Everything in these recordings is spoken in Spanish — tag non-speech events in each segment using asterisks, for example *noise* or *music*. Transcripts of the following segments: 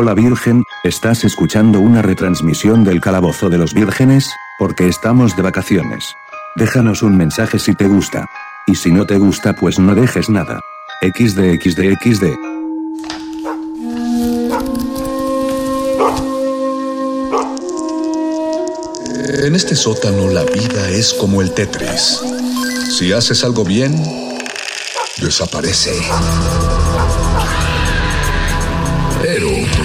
Hola Virgen, ¿estás escuchando una retransmisión del Calabozo de los Vírgenes? Porque estamos de vacaciones. Déjanos un mensaje si te gusta. Y si no te gusta, pues no dejes nada. XD XD XD. En este sótano la vida es como el Tetris. Si haces algo bien, desaparece.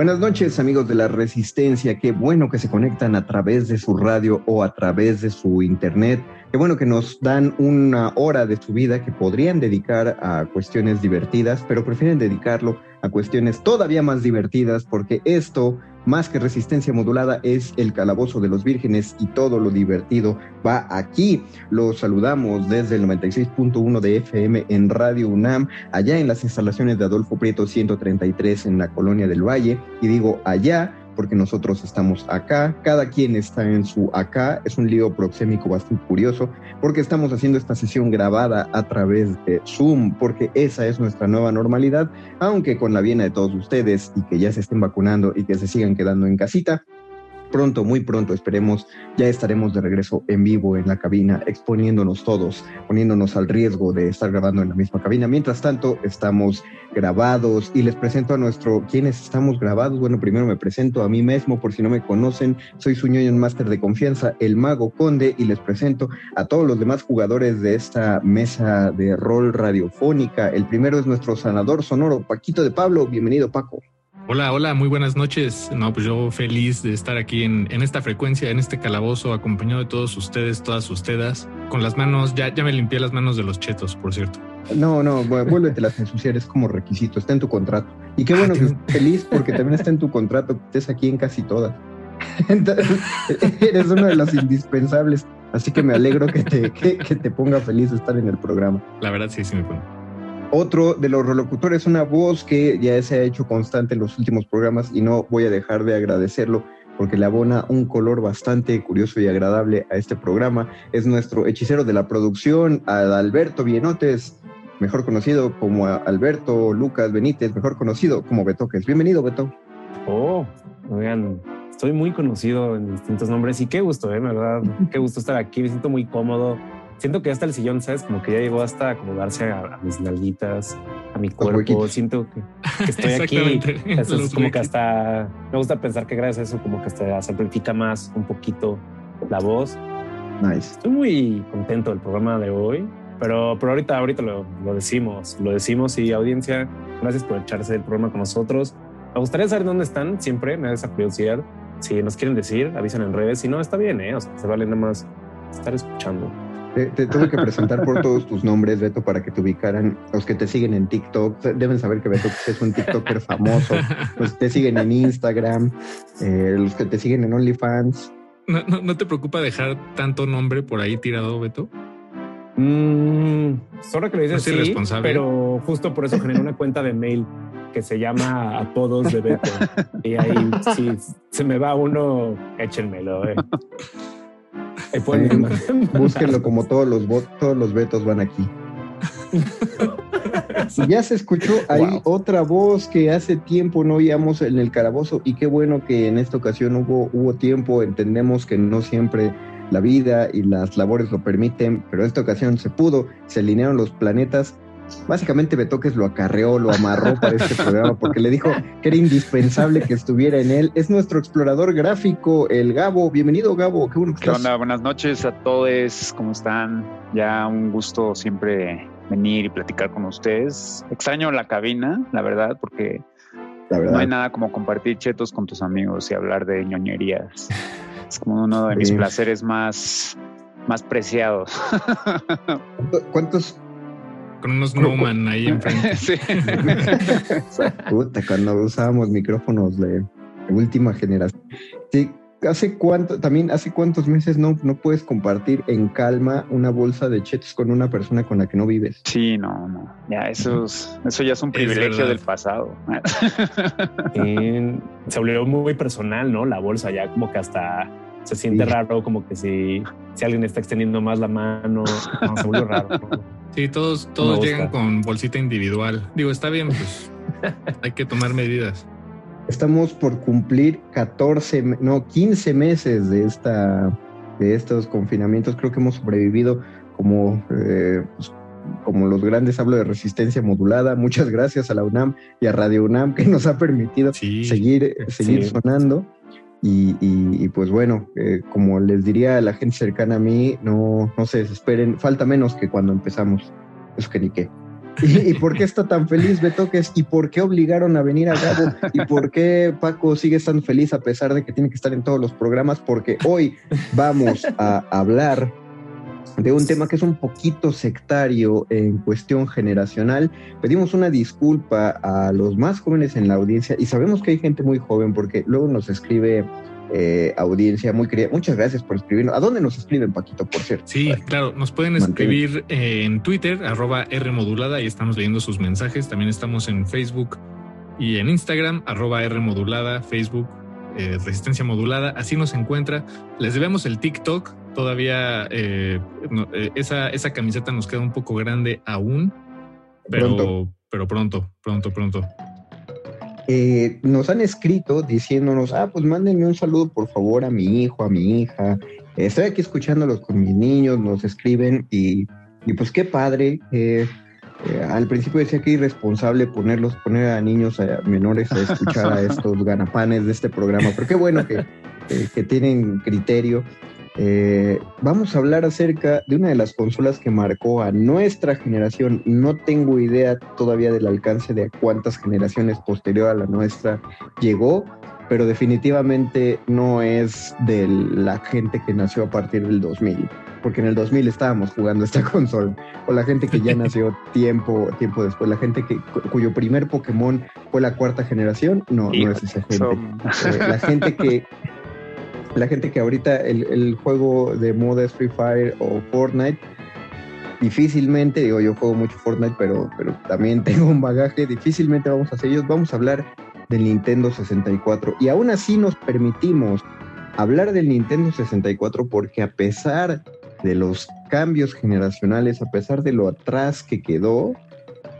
Buenas noches amigos de la Resistencia, qué bueno que se conectan a través de su radio o a través de su internet, qué bueno que nos dan una hora de su vida que podrían dedicar a cuestiones divertidas, pero prefieren dedicarlo a cuestiones todavía más divertidas porque esto, más que resistencia modulada, es el calabozo de los vírgenes y todo lo divertido va aquí. Los saludamos desde el 96.1 de FM en Radio UNAM, allá en las instalaciones de Adolfo Prieto 133 en la Colonia del Valle. Y digo allá porque nosotros estamos acá, cada quien está en su acá, es un lío proxémico bastante curioso, porque estamos haciendo esta sesión grabada a través de Zoom, porque esa es nuestra nueva normalidad, aunque con la viena de todos ustedes y que ya se estén vacunando y que se sigan quedando en casita, pronto, muy pronto, esperemos, ya estaremos de regreso en vivo en la cabina, exponiéndonos todos, poniéndonos al riesgo de estar grabando en la misma cabina. Mientras tanto, estamos grabados y les presento a nuestro, ¿quiénes estamos grabados? Bueno, primero me presento a mí mismo, por si no me conocen, soy su ñoño máster de confianza, el mago conde, y les presento a todos los demás jugadores de esta mesa de rol radiofónica. El primero es nuestro sanador sonoro, Paquito de Pablo. Bienvenido, Paco. Hola, hola, muy buenas noches. No, pues yo feliz de estar aquí en, en, esta frecuencia, en este calabozo, acompañado de todos ustedes, todas ustedes, con las manos, ya, ya me limpié las manos de los chetos, por cierto. No, no, vuélvete las ensuciar, es como requisito, está en tu contrato. Y qué bueno que estés feliz porque también está en tu contrato que estés aquí en casi todas. *laughs* Entonces, eres uno de los indispensables. Así que me alegro que te, que, que te ponga feliz de estar en el programa. La verdad, sí, sí me pone. Otro de los relocutores, una voz que ya se ha hecho constante en los últimos programas y no voy a dejar de agradecerlo porque le abona un color bastante curioso y agradable a este programa. Es nuestro hechicero de la producción, Alberto Bienotes, mejor conocido como Alberto Lucas Benítez, mejor conocido como Betoques. Bienvenido, Beto. Oh, oigan, estoy muy conocido en distintos nombres y qué gusto, ¿eh? verdad, qué gusto estar aquí, me siento muy cómodo siento que hasta el sillón, ¿sabes? Como que ya llegó hasta acomodarse a, a mis nalguitas, a mi cuerpo. Siento que, que *laughs* estoy aquí. Eso es como que hasta me gusta pensar que gracias a eso, como que hasta se amplifica más un poquito la voz. Nice. Estoy muy contento del programa de hoy, pero, pero ahorita, ahorita lo, lo decimos, lo decimos y audiencia, gracias por echarse el programa con nosotros. Me gustaría saber dónde están, siempre me da esa curiosidad. Si nos quieren decir, avisan en redes. Si no, está bien, ¿eh? O sea, se vale nada más estar escuchando. Te, te, tuve que presentar por todos tus nombres, Beto, para que te ubicaran. Los que te siguen en TikTok deben saber que Beto es un TikToker famoso. Los que te siguen en Instagram, eh, los que te siguen en OnlyFans. ¿No, no, ¿No te preocupa dejar tanto nombre por ahí tirado, Beto? Mm, solo que lo dices ¿No es sí, irresponsable? pero justo por eso generé una cuenta de mail que se llama Apodos de Beto. y ahí, si se me va uno, échenmelo. Eh. Ahí pueden *laughs* Búsquenlo como todos los todos los vetos van aquí. Y ya se escuchó ahí Wow. otra voz que hace tiempo no oíamos en el calabozo y qué bueno que en esta ocasión hubo, hubo tiempo, entendemos que no siempre la vida y las labores lo permiten, pero en esta ocasión se pudo, se alinearon los planetas. Básicamente Betoques lo acarreó, lo amarró para este programa porque le dijo que era indispensable que estuviera en él. Es nuestro explorador gráfico, el Gabo. Bienvenido, Gabo. Qué bueno que ¿Qué estás. onda? Buenas noches a todos. ¿Cómo están? Ya un gusto siempre venir y platicar con ustedes. Extraño la cabina, la verdad, porque La no hay nada como compartir chetos con tus amigos y hablar de ñoñerías. Es como uno de mis Sí. placeres más, más preciados. *laughs* ¿Cuántos Con unos Snowman ahí enfrente. *laughs* sí. Puta, cuando usábamos micrófonos de, última generación. Sí, ¿hace cuánto, también hace cuántos meses no, no puedes compartir en calma una bolsa de chetos con una persona con la que no vives? Sí, no, no. Ya, eso, es- eso ya es un privilegio del pasado. Se volvió muy personal, ¿no? La bolsa ya como que hasta se siente Sí. raro, como que si, si alguien está extendiendo más la mano, no, se volvió raro. ¿no? Sí, todos, todos llegan con bolsita individual. Digo, está bien, pues *laughs* hay que tomar medidas. Estamos por cumplir 14, me- no, 15 meses de, esta, de estos confinamientos. Creo que hemos sobrevivido como, eh, pues, como los grandes. Hablo de resistencia modulada. Muchas gracias a la UNAM y a Radio UNAM que nos ha permitido Sí. seguir, seguir Sí. sonando. Y, y- y, pues bueno, eh, como les diría a la gente cercana a mí, no, no se desesperen, falta menos que cuando empezamos. Eso que ni qué. *laughs* ¿Y, por qué está tan feliz Betoques? ¿Y por qué obligaron a venir a Gabo? ¿Y por qué Paco sigue estando feliz a pesar de que tiene que estar en todos los programas? Porque hoy vamos a hablar de un tema que es un poquito sectario en cuestión generacional. Pedimos una disculpa a los más jóvenes en la audiencia y sabemos que hay gente muy joven porque luego nos escribe eh, audiencia muy querida. Muchas gracias por escribirnos. ¿A dónde nos escriben, Paquito, por cierto? Sí, claro, nos pueden escribir en Twitter, arroba Rmodulada, y estamos leyendo sus mensajes. También estamos en Facebook y en Instagram, arroba Rmodulada, Facebook, eh, Resistencia Modulada, así nos encuentra. Les debemos el TikTok, todavía eh, no, eh, esa, esa camiseta nos queda un poco grande aún, pero Pronto. pero pronto, pronto, pronto. Nos han escrito diciéndonos, ah, pues mándenme un saludo por favor a mi hijo, a mi hija. Estoy aquí escuchándolos con mis niños, nos escriben y, y pues qué padre. Eh, eh, al principio decía que irresponsable ponerlos, poner a niños a menores a escuchar a *laughs* estos ganapanes de este programa, pero qué bueno que, que- que tienen criterio. Eh, vamos a hablar acerca de una de las consolas que marcó a nuestra generación. No tengo idea todavía del alcance de a cuántas generaciones posterior a la nuestra llegó, pero definitivamente no es de la gente que nació a partir del 2000, porque en el 2000 estábamos jugando esta *laughs* consola, o la gente que ya nació *laughs* tiempo, tiempo después, la gente que, cu- cuyo primer Pokémon fue la cuarta generación, no, no es esa gente. Son- Eh, la gente que la gente que ahorita el, el juego de moda es Free Fire o Fortnite difícilmente digo yo juego mucho Fortnite pero pero también *laughs* tengo un bagaje difícilmente vamos a hacer ellos vamos a hablar del Nintendo 64 y aún así nos permitimos hablar del Nintendo 64 porque a pesar de los cambios generacionales a pesar de lo atrás que quedó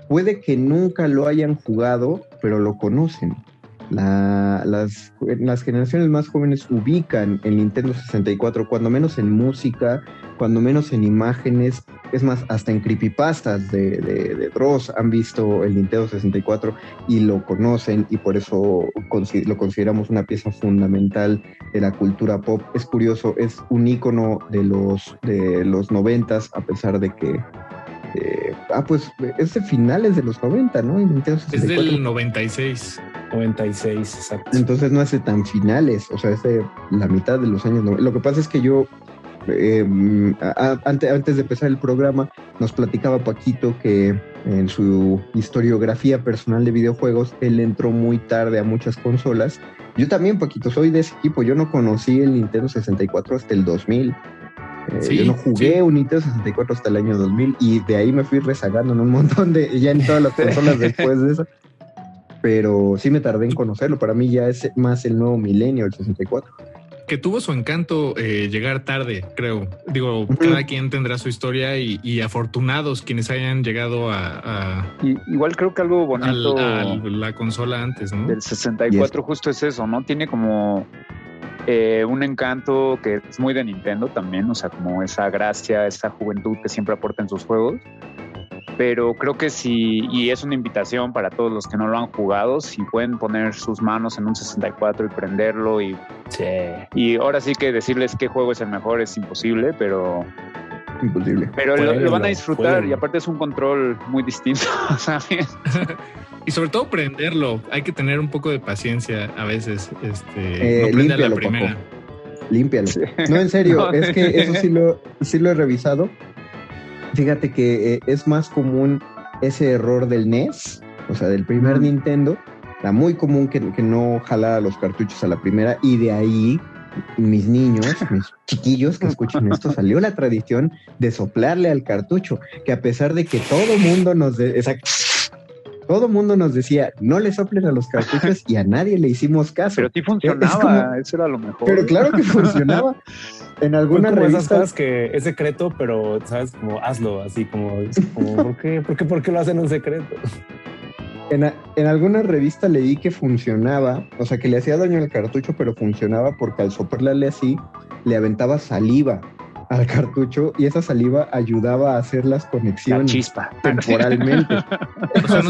puede que nunca lo hayan jugado pero lo conocen. La- las, las generaciones más jóvenes ubican el Nintendo 64, cuando menos en música, cuando menos en imágenes, es más, hasta en creepypastas de, de, de Dross han visto el Nintendo 64 y lo conocen y por eso lo consideramos una pieza fundamental de la cultura pop. Es curioso, es un icono de los, de los 90 a pesar de que... eh, ah, pues es de finales de los 90, ¿no? Nintendo Es 64. del 96. 96, exacto. Entonces no hace tan finales, o sea, es de la mitad de los años. Lo que pasa es que yo, eh, a- ante- antes de empezar el programa, nos platicaba Paquito que en su historiografía personal de videojuegos, él entró muy tarde a muchas consolas. Yo también, Paquito, soy de ese equipo. Yo no conocí el Nintendo 64 hasta el 2000. Eh, yo no jugué un Nintendo 64 hasta el año 2000 y de ahí me fui rezagando en un *laughs* montón de, ya en todas las *laughs* consolas después de eso. Pero sí me tardé en conocerlo. Para mí ya es más el nuevo milenio, el 64 que tuvo su encanto eh, llegar tarde, creo. Digo, cada quien tendrá su historia y, afortunados quienes hayan llegado a... igual creo que algo bonito... A, la consola antes, ¿no? Del 64 justo es eso, ¿no? Tiene como eh, un encanto que es muy de Nintendo también, o sea, como esa gracia, esa juventud que siempre aporta en sus juegos pero creo que sí, y es una invitación para todos los que no lo han jugado, si pueden poner sus manos en un 64 y prenderlo y, y ahora sí que decirles qué juego es el mejor es imposible, pero... Imposible. Pero lo, van a disfrutar y aparte es un control muy distinto, *laughs* *laughs* y sobre todo prenderlo, hay que tener un poco de paciencia a veces, este, eh, no la primera. Límpialo. No, en serio, *laughs* es que eso sí lo, sí lo he revisado Fíjate que eh, es más común ese error del NES, o sea, del primer Nintendo. Era muy común que, no jalara los cartuchos a la primera y de ahí mis niños, *laughs* mis chiquillos que escuchan esto, salió la tradición de soplarle al cartucho, que a pesar de que todo mundo nos... todo mundo nos decía, no le soplen a los cartuchos *laughs* y a nadie le hicimos caso. Pero sí funcionaba, eso era lo mejor. Pero claro que funcionaba. *laughs* En algunas revistas que es secreto, pero sabes, como hazlo, así como, ¿por, qué? ¿por, qué? ¿por qué lo hacen un secreto? En, en, alguna revista leí que funcionaba, o sea, que le hacía daño al cartucho, pero funcionaba porque al soplarle así, le aventaba saliva al cartucho y esa saliva ayudaba a hacer las conexiones chispa. temporalmente. *laughs* o sea,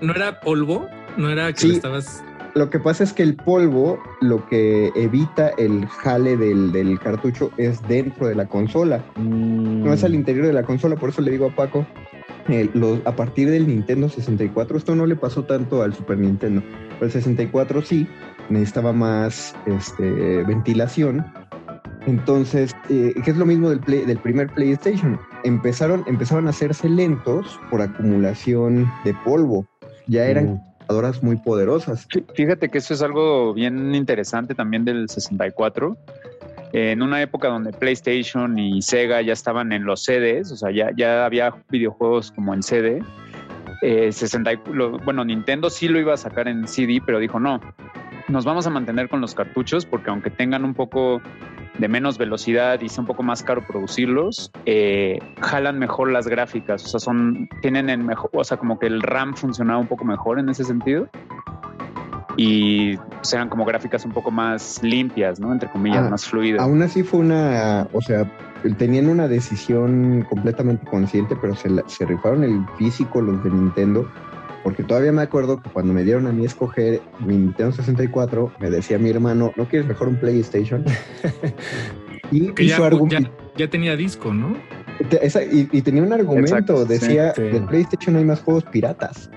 no, era polvo, no era que estabas lo que pasa es que el polvo lo que evita el jale del, cartucho es dentro de la consola. No es al mm. interior de la consola, por eso le digo a Paco, eh, a partir del Nintendo 64, esto no le pasó tanto al Super Nintendo, pero el 64 sí, necesitaba más este, ventilación. Entonces, eh, que es lo mismo del, del primer PlayStation, empezaron, empezaron a hacerse lentos por acumulación de polvo. Ya eran mm muy poderosas. Fíjate que eso es algo bien interesante también del 64. En una época donde PlayStation y Sega ya estaban en los CDs, o sea, ya, había videojuegos como en CD. 60, eh, bueno, Nintendo sí lo iba a sacar en CD, pero dijo no, nos vamos a mantener con los cartuchos porque aunque tengan un poco de menos velocidad y sea un poco más caro producirlos, eh, jalan mejor las gráficas, o sea, son, tienen el mejor, o sea, como que el RAM funcionaba un poco mejor en ese sentido. Y pues, eran como gráficas un poco más limpias, ¿no? Entre comillas, ah, más fluidas. Aún así fue una, o sea, tenían una decisión completamente consciente, pero se, se rifaron el físico los de Nintendo porque todavía me acuerdo que cuando me dieron a mí escoger mi Nintendo 64, me decía mi hermano, ¿no quieres mejor un PlayStation? *laughs* y ya, ya, tenía disco, ¿no? y, tenía un argumento, decía, del PlayStation hay más juegos piratas.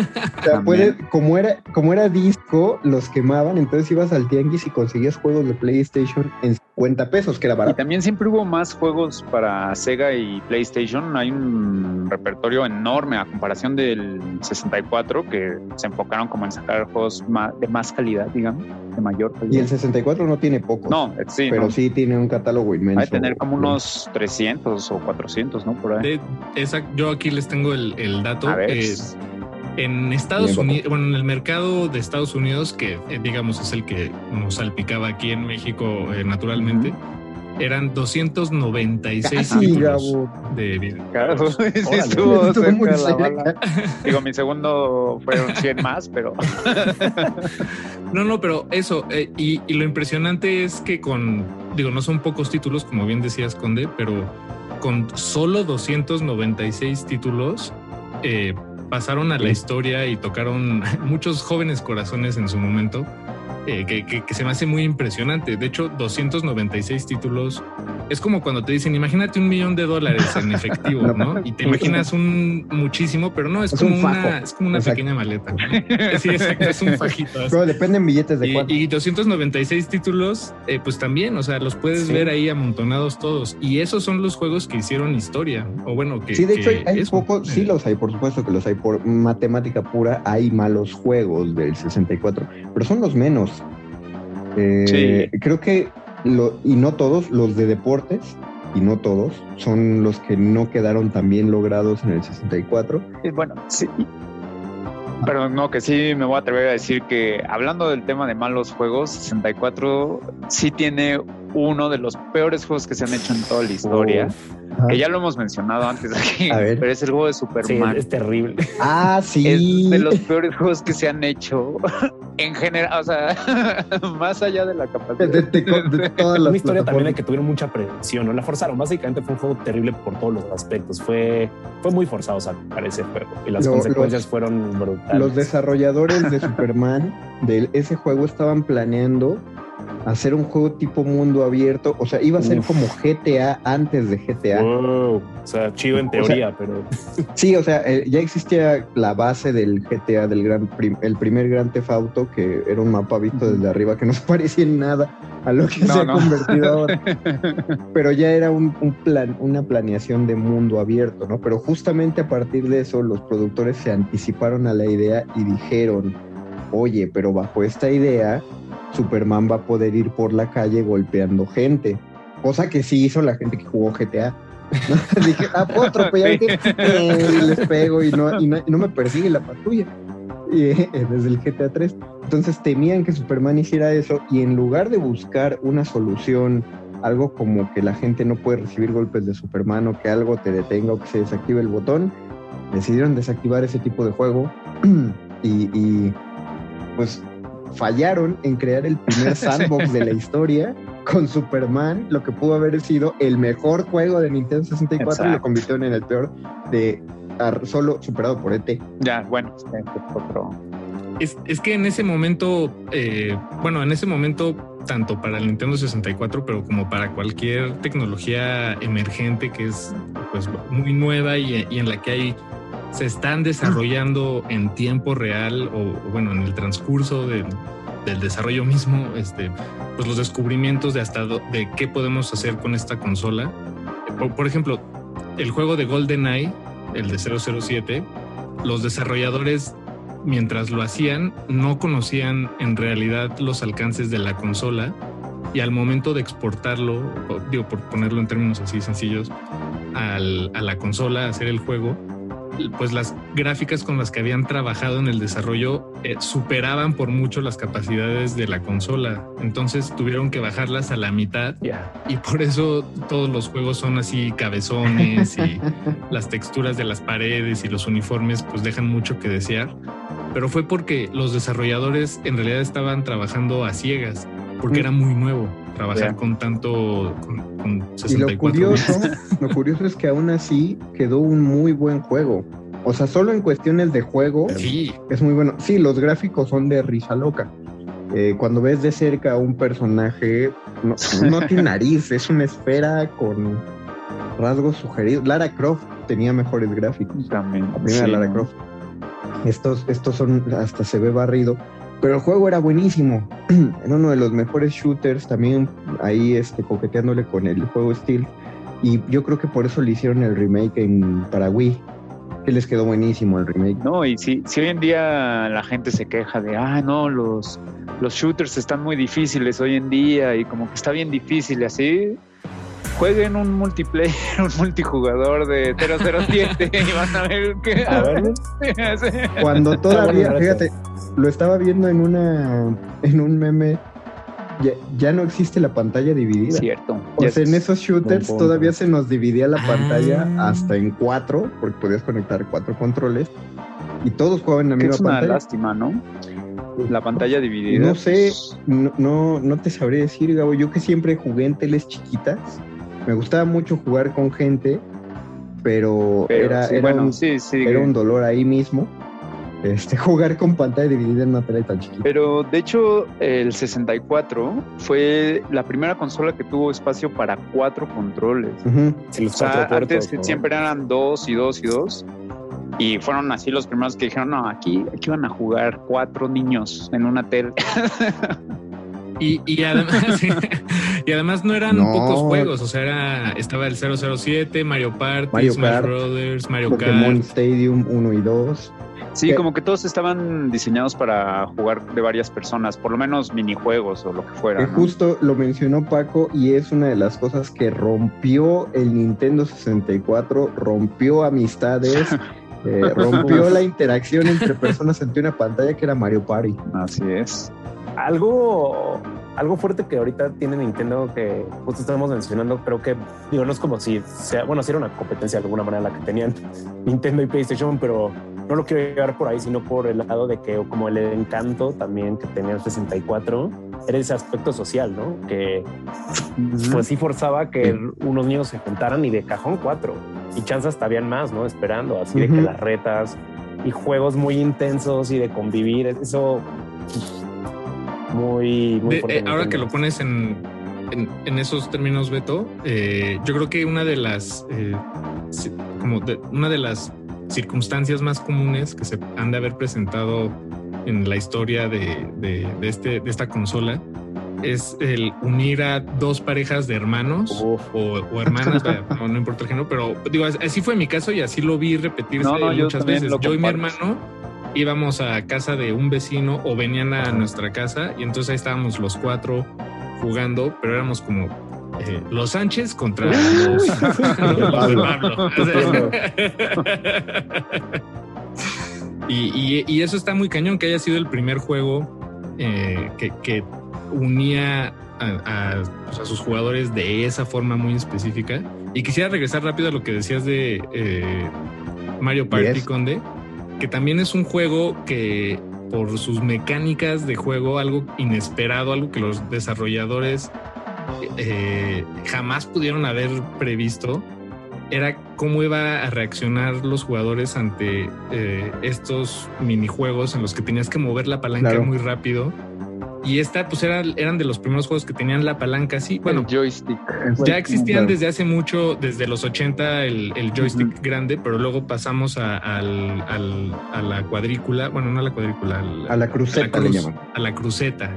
O sea, puede, como era, como era disco, los quemaban, entonces ibas al tianguis y conseguías juegos de PlayStation en 50 pesos, que era barato. Y también siempre hubo más juegos para Sega y PlayStation. Hay un repertorio enorme a comparación del 64 que se enfocaron como en sacar juegos de más calidad, digamos, de mayor calidad. Y el 64 no tiene pocos. No, sí. Pero sí tiene un catálogo inmenso. Hay tener como unos 300 o 400, ¿no? Por ahí. yo aquí les tengo el, dato. A ver. En Estados Unidos, bueno, en el mercado de Estados Unidos, que eh, digamos es el que nos salpicaba aquí en México eh, naturalmente, eran 296 títulos de video. Claro, *laughs* sí *laughs* estuvo cerca Digo, mi segundo fueron 100 más, pero... *laughs* no, no, pero eso, eh, y, y, lo impresionante es que con, digo, no son pocos títulos, como bien decías, Conde, pero con solo 296 títulos, eh, pasaron a la historia y tocaron *laughs* muchos jóvenes corazones en su momento, eh, que, se me hace muy impresionante. De hecho, 296 títulos es como cuando te dicen, imagínate un millón de dólares en efectivo, *laughs* ¿no? Y te imaginas un muchísimo, pero no, es, como, una, es como una pequeña maleta. *laughs* Sí, exacto, es un fajito. Pero dependen billetes de y, Y 296 títulos, eh, pues también, o sea, los puedes ver ahí amontonados todos. Y esos son los juegos que hicieron historia. O bueno, que. Sí, de hecho, hay, pocos, sí los hay, por supuesto que los hay. Por matemática pura, hay malos juegos del 64, pero son los menos. Eh, creo que, lo, y no todos, los de deportes, y no todos, son los que no quedaron tan bien logrados en el 64. Y bueno, sí. Pero no, que sí me voy a atrever a decir que hablando del tema de malos juegos, 64 sí tiene uno de los peores juegos que se han hecho en toda la historia. Ajá. Que ya lo hemos mencionado antes aquí, A ver. pero es el juego de Sí, Superman. es terrible. Ah, sí. es de los peores juegos que se han hecho *laughs* en general, o sea, *laughs* más allá de la capacidad. de, de- de *laughs* todas las Una historia también de que tuvieron mucha presión, ¿no? La forzaron. Básicamente fue un juego terrible por todos los aspectos. Fue, fue muy forzado o sea, para ese juego y las Lo- consecuencias los- fueron brutales. Los desarrolladores de Superman de ese juego estaban planeando hacer un juego tipo mundo abierto. O sea, iba a ser Uf. como GTA antes de GTA. Wow. O sea, chido en O sea, teoría, pero *laughs* Sí, o sea, eh, ya existía la base del GTA, del gran prim- el primer Gran Theft Auto, que era un mapa visto desde arriba que no se *laughs* parecía en nada a lo que No, se ha convertido *laughs* ahora. Pero ya era un, un plan, una planeación de mundo abierto, ¿no? Pero justamente a partir de eso, los productores se anticiparon a la idea y dijeron, oye, pero bajo esta idea, Superman va a poder ir por la calle golpeando gente. Cosa que sí hizo la gente que jugó GTA. *laughs* *laughs* Dije, ah, puedo atropellar gente? Y les pego y no, y no, y no me persigue la patrulla. Y, eh, desde el GTA 3. Entonces temían que Superman hiciera eso y en lugar de buscar una solución, algo como que la gente no puede recibir golpes de Superman o que algo te detenga o que se desactive el botón, decidieron desactivar ese tipo de juego *clears throat* y, y, pues fallaron en crear el primer *laughs* sandbox de la historia con Superman, lo que pudo haber sido el mejor juego de Nintendo 64 y lo convirtieron en el peor de solo superado por ET. Ya, bueno, este es otro. Es, es que en ese momento, eh, bueno, en ese momento, tanto para el Nintendo 64, pero como para cualquier tecnología emergente que es pues muy nueva y, y en la que hay se están desarrollando en tiempo real o, bueno, en el transcurso del, del desarrollo mismo, este, pues los descubrimientos de hasta de qué podemos hacer con esta consola. Por, por ejemplo, el juego de GoldenEye, el de 007, los desarrolladores mientras lo hacían no conocían en realidad los alcances de la consola y al momento de exportarlo, digo por ponerlo en términos así sencillos, al- a la consola, hacer el juego, pues las gráficas con las que habían trabajado en el desarrollo eh, superaban por mucho las capacidades de la consola. Entonces tuvieron que bajarlas a la mitad y por eso todos los juegos son así cabezones y *laughs* las texturas de las paredes y los uniformes pues dejan mucho que desear. Pero fue porque los desarrolladores en realidad estaban trabajando a ciegas, porque era muy nuevo trabajar con tanto, con, con Y lo 64 curioso, *laughs* lo curioso es que aún así quedó un muy buen juego. O sea, solo en cuestiones de juego Sí, es muy bueno. Sí, los gráficos son de risa loca. Eh, cuando ves de cerca a un personaje, no, no *laughs* tiene nariz, es una esfera con rasgos sugeridos. Lara Croft tenía mejores gráficos. También. Sí, Lara. Croft. Estos, estos son, hasta se ve barrido. Pero el juego era buenísimo. *clears throat* era uno de los mejores shooters, también ahí este, coqueteándole con el juego Steel. Y yo creo que por eso le hicieron el remake en para Wii. Que les quedó buenísimo el remake. No, y si, si hoy en día la gente se queja de, ah, no, los, los shooters están muy difíciles hoy en día y como que está bien difícil y así, jueguen un multiplayer, *laughs* un multijugador de 007 *laughs* y van a ver que... A ver, *laughs* Cuando todavía, fíjate, lo estaba viendo en una en un meme. Ya, ya no existe la pantalla dividida. Cierto. O sea, en es- esos shooters todavía se nos dividía la Ah. pantalla hasta en cuatro, porque podías conectar cuatro controles. Y todos jugaban en la misma es una pantalla. lástima, ¿no? La pantalla dividida. No sé, pues, no, no, no te sabré decir, Gabo. Yo que siempre jugué en teles chiquitas, me gustaba mucho jugar con gente, pero, pero era, sí, era, bueno, un, sí, sí. era un dolor ahí mismo. Este, *laughs* jugar con pantalla dividida en una tele tan chiquita. Pero de hecho, el 64 fue la primera consola que tuvo espacio para cuatro controles. Ujú. si los O sea, cuatro antes siempre eran dos y dos y dos. Y fueron así los primeros que dijeron, no, aquí, aquí van a jugar cuatro niños en una tele. *laughs* Y, y además, *laughs* y además no eran No. pocos juegos, o sea, era, estaba el 007, Mario Party, Mario Smash Kart, Brothers, Mario Pokémon Kart. Stadium 1 y 2. Sí, como que todos estaban diseñados para jugar de varias personas, por lo menos minijuegos o lo que fuera. Que justo lo mencionó Paco y es una de las cosas que rompió el Nintendo 64, rompió amistades, *laughs* eh, rompió la interacción entre personas ante una pantalla que era Mario Party. Así es. Algo, algo fuerte que ahorita tiene Nintendo que justo estamos mencionando, creo que, digo, no es como si sea, bueno, si era una competencia de alguna manera la que tenían *laughs* Nintendo y PlayStation, pero no lo quiero llevar por ahí, sino por el lado de que como el encanto también que tenía el 64 era ese aspecto social, ¿no? Que pues sí forzaba que unos niños se juntaran y de cajón cuatro y chances hasta habían más, ¿no? Esperando, así de que las retas y juegos muy intensos y de convivir, eso muy, muy De- fuerte eh, ahora que lo pones en, en, en esos términos, Beto, eh, yo creo que una de las eh, como de- una de las circunstancias más comunes que se han de haber presentado en la historia de, de- de este, de esta consola es el unir a dos parejas de hermanos o, o hermanas, no, no importa el género, pero digo, así fue mi caso y así lo vi repetirse No, no, muchas veces. Yo y mi hermano íbamos a casa de un vecino o venían a nuestra casa y entonces ahí estábamos los cuatro jugando, pero éramos como eh, los Sánchez contra los, *laughs* *laughs* los de Pablo. *laughs* Y, y- y eso está muy cañón que haya sido el primer juego eh, que, que unía a, a, pues, a sus jugadores de esa forma muy específica. Y quisiera regresar rápido a lo que decías de eh, Mario Party Yes. Conde, que también es un juego que por sus mecánicas de juego, algo inesperado, algo que los desarrolladores eh, jamás pudieron haber previsto, era cómo iba a reaccionar los jugadores ante eh, estos minijuegos en los que tenías que mover la palanca Claro. muy rápido. Y esta, pues era, eran de los primeros juegos que tenían la palanca así. Bueno, el joystick. ya existían desde hace mucho, desde los 80, el, el joystick grande, pero luego pasamos a, al- al- a la cuadrícula, bueno, no a la cuadrícula, al- A la cruceta a la le llaman. a la cruceta.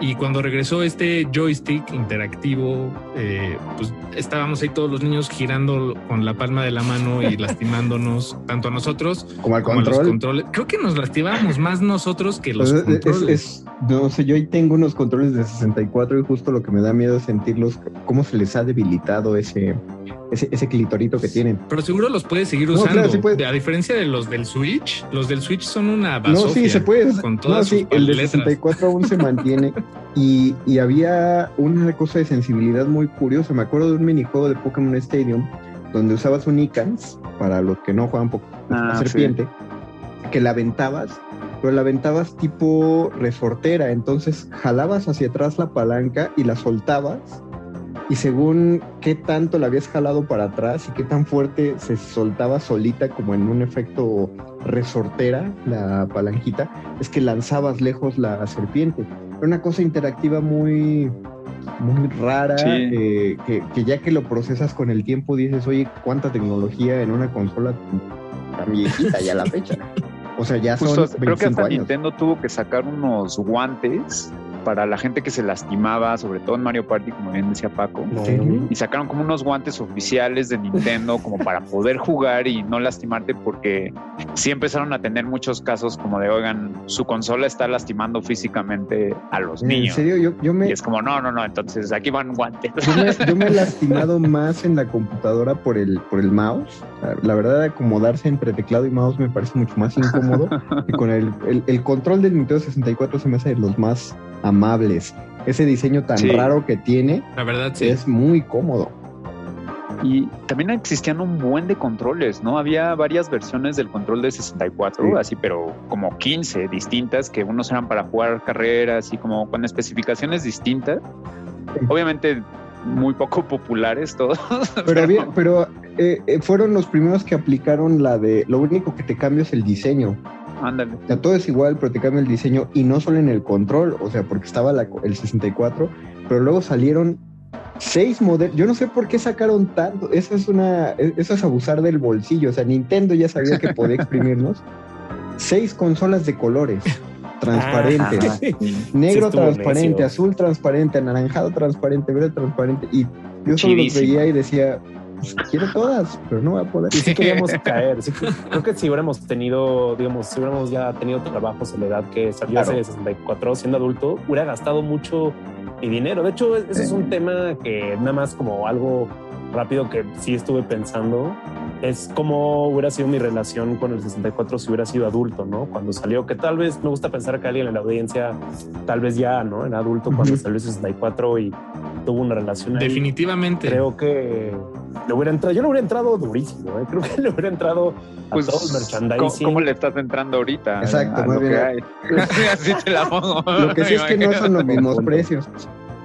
Y cuando regresó este joystick interactivo, eh, pues estábamos ahí todos los niños girando con la palma de la mano y *laughs* lastimándonos, tanto a nosotros Como al como a los control. controles. Creo que nos lastimábamos más nosotros que los Pues, es- es- controles. es- no sé, yo ahí tengo unos controles de 64 y justo lo que me da miedo es sentirlos, cómo se les ha debilitado ese, ese, ese clitorito que tienen. Pero seguro los puedes seguir No, usando. claro, sí puedes. De- A diferencia de los del Switch, los del Switch son una No, basofia. sí, se puede. Con no, todas sí, sus el de letras. 64 aún se mantiene. *laughs* Y, y había una cosa de sensibilidad muy curiosa. Me acuerdo de un minijuego de Pokémon Stadium donde usabas un Icans, para los que no juegan Pokémon, Ah, sí. serpiente, que la aventabas, pero la aventabas tipo resortera. Entonces jalabas hacia atrás la palanca y la soltabas. Y según qué tanto la habías jalado para atrás y qué tan fuerte se soltaba solita, como en un efecto resortera, la palanquita, es que lanzabas lejos la serpiente. Era una cosa interactiva muy, muy rara, Sí. eh, que, que ya que lo procesas con el tiempo dices, oye, cuánta tecnología en una consola tan viejita ya a la *laughs* fecha. O sea, ya son Justo, creo que 25 hasta años. Nintendo tuvo que sacar unos guantes para la gente que se lastimaba, sobre todo en Mario Party, como bien decía Paco. Sí. Y sacaron como unos guantes oficiales de Nintendo como para poder jugar y no lastimarte porque sí empezaron a tener muchos casos como de, oigan, su consola está lastimando físicamente a los En niños. serio, yo, yo me, Y es como, no, no, no, entonces aquí van guantes. Yo me, yo me he *laughs* lastimado más en la computadora por el, por el mouse. La- La verdad, acomodarse entre teclado y mouse me parece mucho más incómodo. y con el, el, el control del Nintendo 64 se me hace de los más amables. Ese diseño tan Sí. raro que tiene La verdad, sí. es muy cómodo. Y también existían un buen de controles, ¿no? Había varias versiones del control de 64, Sí. así, pero como 15 distintas, que unos eran para jugar carreras y como con especificaciones distintas. Obviamente muy poco populares todos. Pero, había- pero eh, eh, fueron los primeros que aplicaron la de lo único que te cambia es el diseño. Ándale. O sea, todo es igual, pero te cambia el diseño y no solo en el control, o sea, porque estaba la- el 64, pero luego salieron seis modelos. Yo no sé por qué sacaron tanto. Eso es una, eso es abusar del bolsillo. O sea, Nintendo ya sabía que podía *laughs* exprimirnos. Seis consolas de colores transparentes. Ajá. Negro transparente, necio. azul transparente, anaranjado transparente, verde transparente. Y yo solo los veía y decía, quiero todas, pero no voy a poder. Y sí *laughs* queríamos caer. Sí, creo que si hubiéramos tenido, digamos, si hubiéramos ya tenido trabajos en la edad que salió Claro. hace 64 siendo adulto, hubiera gastado mucho mi dinero. De hecho, ese es un tema que nada más como algo rápido que sí estuve pensando. Es como hubiera sido mi relación con el 64 si hubiera sido adulto, ¿no? Cuando salió, que tal vez me gusta pensar que alguien en la audiencia tal vez ya, ¿no? Era adulto cuando Ujú. salió el 64 y tuvo una relación ahí. Definitivamente. Creo que le hubiera entrado, yo le hubiera entrado durísimo, ¿eh? creo que le hubiera entrado a Pues, todo el ¿cómo, merchandising. cómo le estás entrando ahorita? Exacto, a más lo que bien. hay? *laughs* Así te la pongo. Lo que sí es que no son los mismos precios.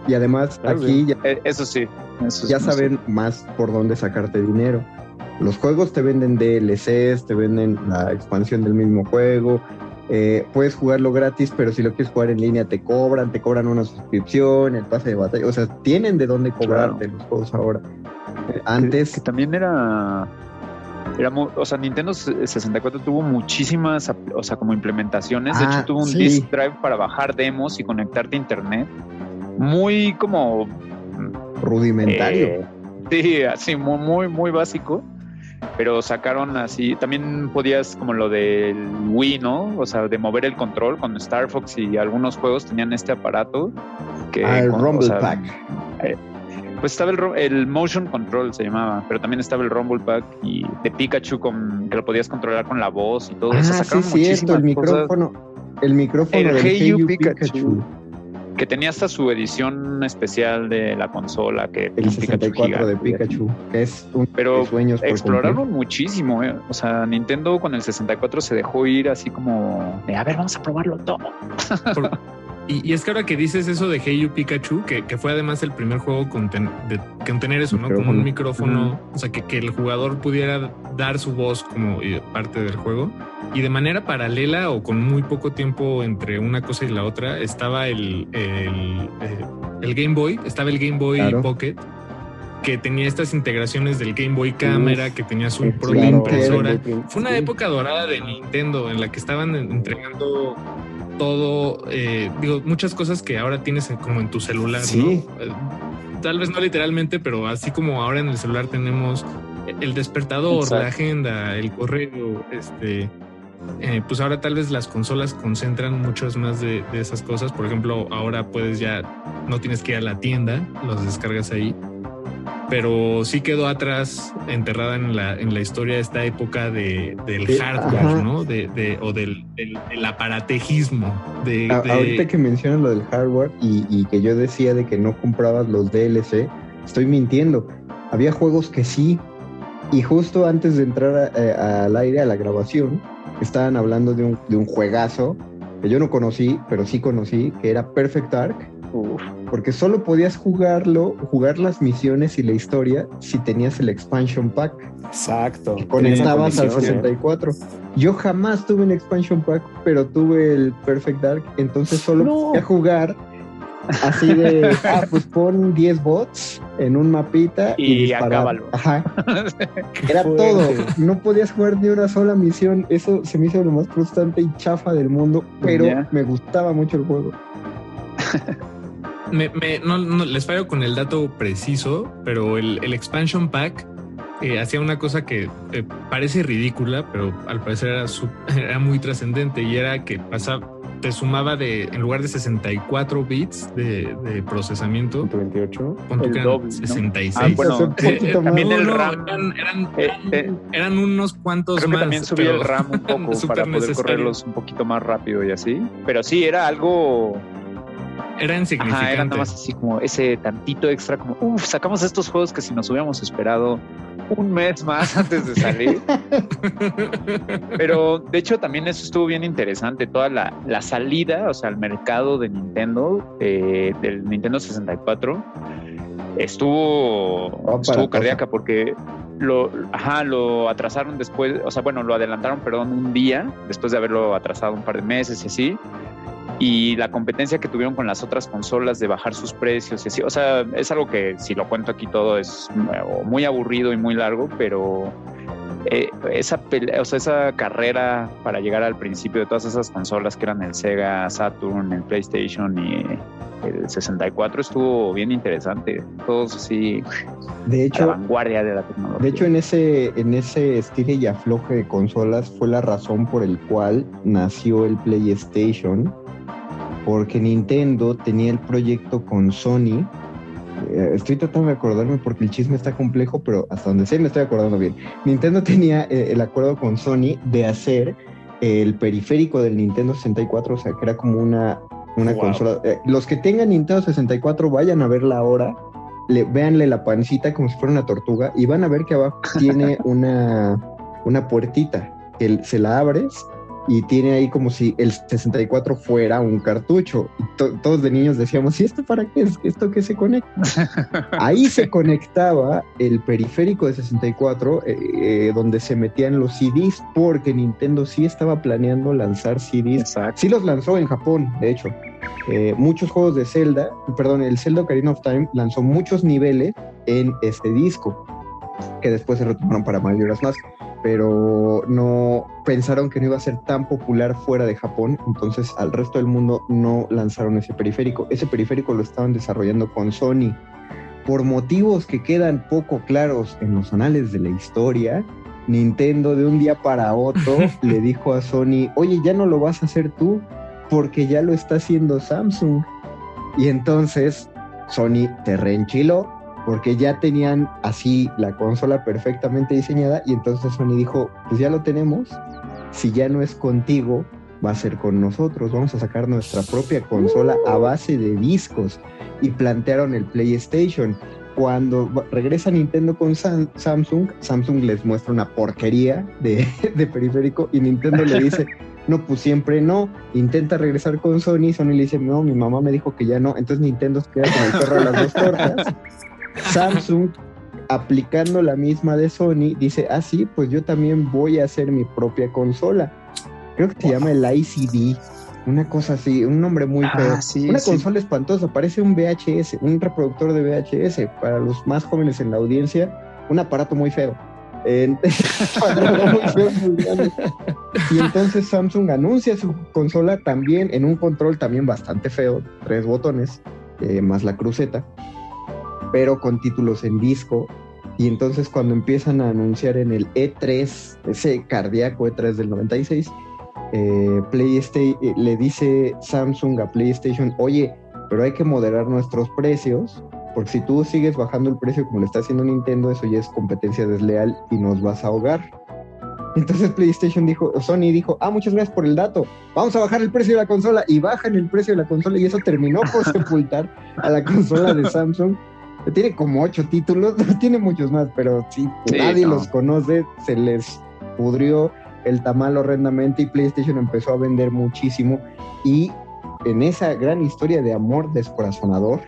Y además Claro, aquí ya, Eh, Eso sí. Eso ya sí, saben más por dónde sacarte dinero. Los juegos te venden DLCs, te venden la expansión del mismo juego. eh, puedes jugarlo gratis, pero si lo quieres jugar en línea te cobran, te cobran una suscripción, el pase de batalla. O sea, tienen de dónde cobrarte los juegos ahora. Eh, antes, que también era. Era o sea, Nintendo 64 tuvo muchísimas, o sea, como implementaciones. de Ah, hecho, tuvo un sí. disk drive para bajar demos y conectarte a internet. Muy como. rudimentario. eh, sí, así, muy, muy, muy básico. Pero sacaron así. También podías, como lo del Wii, ¿no? O sea, de mover el control con Star Fox y algunos juegos tenían este aparato. Que, Ah, el con- o Rumble sea, Pack. pues estaba el, Motion Control, se llamaba, pero también estaba el Rumble Pack y de Pikachu con, que lo podías controlar con la voz y todo Ah, eso. sí, Sacaron cierto, el micrófono. El micrófono El del Hey You Pikachu. Que tenía hasta su edición especial de la consola, que El tenía un 64 de gigante y así. Pikachu, que es un Pero de sueños por Exploraron muchísimo, ¿eh? O sea, Nintendo con el 64 se dejó ir así como de, a ver, vamos a probarlo todo. Por- y, y es que ahora que dices eso de Hey You Pikachu, que, que fue además el primer juego con, ten- de, con tener eso, ¿no? Como un micrófono, o sea, que, que el jugador pudiera dar su voz como eh, parte del juego. Y de manera paralela o con muy poco tiempo entre una cosa y la otra, estaba el, el, eh, el Game Boy, estaba el Game Boy Claro. Pocket, que tenía estas integraciones del Game Boy Cámara, que tenía su propia claro. impresora. Fue una época dorada de Nintendo en la que estaban en- entregando todo, eh, digo, muchas cosas que ahora tienes en- como en tu celular, Sí. ¿no? Eh, Tal vez no literalmente, pero así como ahora en el celular tenemos el despertador, Exacto. la agenda, el correo, este, eh, pues ahora tal vez las consolas concentran muchas más de, de esas cosas. Por ejemplo, ahora puedes ya, no tienes que ir a la tienda, los descargas ahí. Pero sí quedó atrás, enterrada en la, en la historia, esta época de, del Sí, hardware, ajá. ¿no? De, de- o del, del, del aparatejismo. De, A- de- Ahorita que mencionas lo del hardware y, y que yo decía de que no comprabas los DLC, estoy mintiendo. Había juegos que sí. Y justo antes de entrar a- eh, al aire, a la grabación, estaban hablando de un, de un juegazo que yo no conocí, pero sí conocí, que era Perfect Dark. Porque solo podías jugarlo, jugar las misiones y la historia si tenías el expansion pack. Exacto. que conectabas al Tenía condiciones. 64. Yo jamás tuve un expansion pack, pero tuve el Perfect Dark, entonces solo No. podía jugar así de, *laughs* ah, pues pon 10 bots en un mapita y, Y acábalo. Ajá, *laughs* era fuerte. todo. No podías jugar ni una sola misión. Eso se me hizo lo más frustrante y chafa del mundo, pero me gustaba mucho el juego. *laughs* me- me- no, no, les fallo con el dato preciso, pero el, el expansion pack eh, hacía una cosa que eh, parece ridícula, pero al parecer era, su- *laughs* era muy trascendente y era que pasaba, te sumaba de, en lugar de 64 bits de, de procesamiento, 128. pon tú El que eran doble, ¿no? 66. Ah, bueno, Eh, también el no, no, RAM. Eran, eran, Eh, eh, eran unos cuantos Creo que más. también subía el RAM un *laughs* poco para poder necesario. correrlos un poquito más rápido y así. Pero sí, era algo Era Ajá, insignificante. era nada más así como ese tantito extra, como, uff, sacamos estos juegos que si nos hubiéramos esperado un mes más *laughs* antes de salir. *laughs* Pero de hecho también eso estuvo bien interesante, toda la, la salida, o sea, el mercado de Nintendo, eh, del Nintendo 64, estuvo, para estuvo cosa. cardíaca porque lo, ajá, lo atrasaron después, o sea, bueno, lo adelantaron, perdón, un día, después de haberlo atrasado un par de meses y así y la competencia que tuvieron con las otras consolas de bajar sus precios y así. O sea, es algo que si lo cuento aquí todo es muy aburrido y muy largo, pero eh, esa, o sea, esa carrera para llegar al principio de todas esas consolas que eran el Sega Saturn, el PlayStation y el 64 estuvo bien interesante. Todos así de hecho, la vanguardia de la tecnología. De hecho, en ese, en ese estilo y afloje de consolas fue la razón por el cual nació el PlayStation, porque Nintendo tenía el proyecto con Sony eh, estoy tratando de acordarme porque el chisme está complejo, pero hasta donde sé me estoy acordando bien. Nintendo tenía eh, el acuerdo con Sony de hacer el periférico del Nintendo 64, o sea, que era como una, una consola. Eh, los que tengan Nintendo 64 vayan a verla ahora, le, véanle la pancita como si fuera una tortuga y van a ver que abajo *laughs* tiene una, una puertita que se la abres y tiene ahí como si el 64 fuera un cartucho. Y todos de niños decíamos, ¿y esto para qué es? ¿Esto qué se conecta? *laughs* ahí se conectaba el periférico de 64 eh, eh, donde se metían los CDs porque Nintendo sí estaba planeando lanzar CDs. Exacto. Sí los lanzó en Japón, de hecho. Eh, muchos juegos de Zelda, perdón, el Zelda Ocarina of Time lanzó muchos niveles en este disco que después se retomaron para Majora's Mask pero no pensaron que no iba a ser tan popular fuera de Japón, entonces al resto del mundo no lanzaron ese periférico. Ese periférico lo estaban desarrollando con Sony. Por motivos que quedan poco claros en los anales de la historia, Nintendo de un día para otro *laughs* le dijo a Sony, oye, ya no lo vas a hacer tú porque ya lo está haciendo Samsung. Y entonces Sony te reenchiló porque ya tenían así la consola perfectamente diseñada y entonces Sony dijo, pues ya lo tenemos, si ya no es contigo, va a ser con nosotros, vamos a sacar nuestra propia consola a base de discos y plantearon el PlayStation. Cuando regresa Nintendo con Samsung, Samsung les muestra una porquería de, *laughs* de periférico y Nintendo le dice, *laughs* no, pues siempre no. Intenta regresar con Sony, Sony le dice, no, mi mamá me dijo que ya no. Entonces Nintendo queda con el perro de las dos tortas *laughs* Samsung, aplicando la misma de Sony, dice, ah, sí, pues yo también voy a hacer mi propia consola. Creo que se llama el ICD, una cosa así, un nombre muy ah, feo. una consola espantosa, parece un VHS, un reproductor de VHS. Para los más jóvenes en la audiencia, un aparato muy feo. *laughs* y entonces Samsung anuncia su consola también en un control también bastante feo, tres botones, eh, más la cruceta pero con títulos en disco. Y entonces cuando empiezan a anunciar en el E3, ese cardíaco E3 del 96, eh, PlayStation, eh, le dice Samsung a PlayStation, oye, pero hay que moderar nuestros precios, porque si tú sigues bajando el precio como le está haciendo Nintendo, eso ya es competencia desleal y nos vas a ahogar. Entonces PlayStation dijo, Sony dijo, ah, muchas gracias por el dato, vamos a bajar el precio de la consola y bajan el precio de la consola y eso terminó por *laughs* sepultar a la consola de Samsung tiene como ocho títulos, *laughs* tiene muchos más, pero sí, nadie los conoce, se les pudrió el tamal horrendamente y PlayStation empezó a vender muchísimo. Y en esa gran historia de amor descorazonador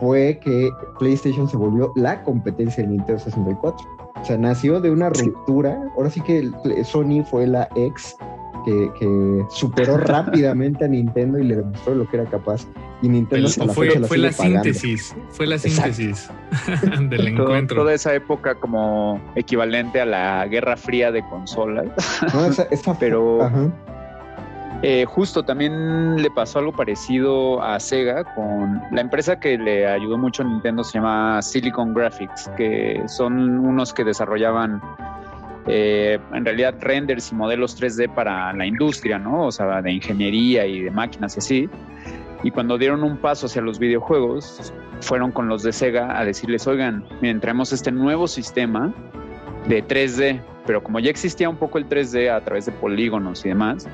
fue que PlayStation se volvió la competencia del Nintendo 64. O sea, nació de una ruptura. Ahora sí que Sony fue la ex que, superó *laughs* rápidamente a Nintendo y le demostró lo que era capaz. Y Nintendo fue, la, fue la síntesis, fue la síntesis *laughs* del encuentro. Toda esa época como equivalente a la Guerra Fría de consolas. Pero eh, justo también le pasó algo parecido a Sega con la empresa que le ayudó mucho a Nintendo se llama Silicon Graphics, que son unos que desarrollaban eh, en realidad renders y modelos 3D para la industria, ¿no? O sea, de ingeniería y de máquinas y así. Y cuando dieron un paso hacia los videojuegos, fueron con los de Sega a decirles, oigan, miren, traemos este nuevo sistema de 3D, pero como ya existía un poco el 3D a través de polígonos y demás,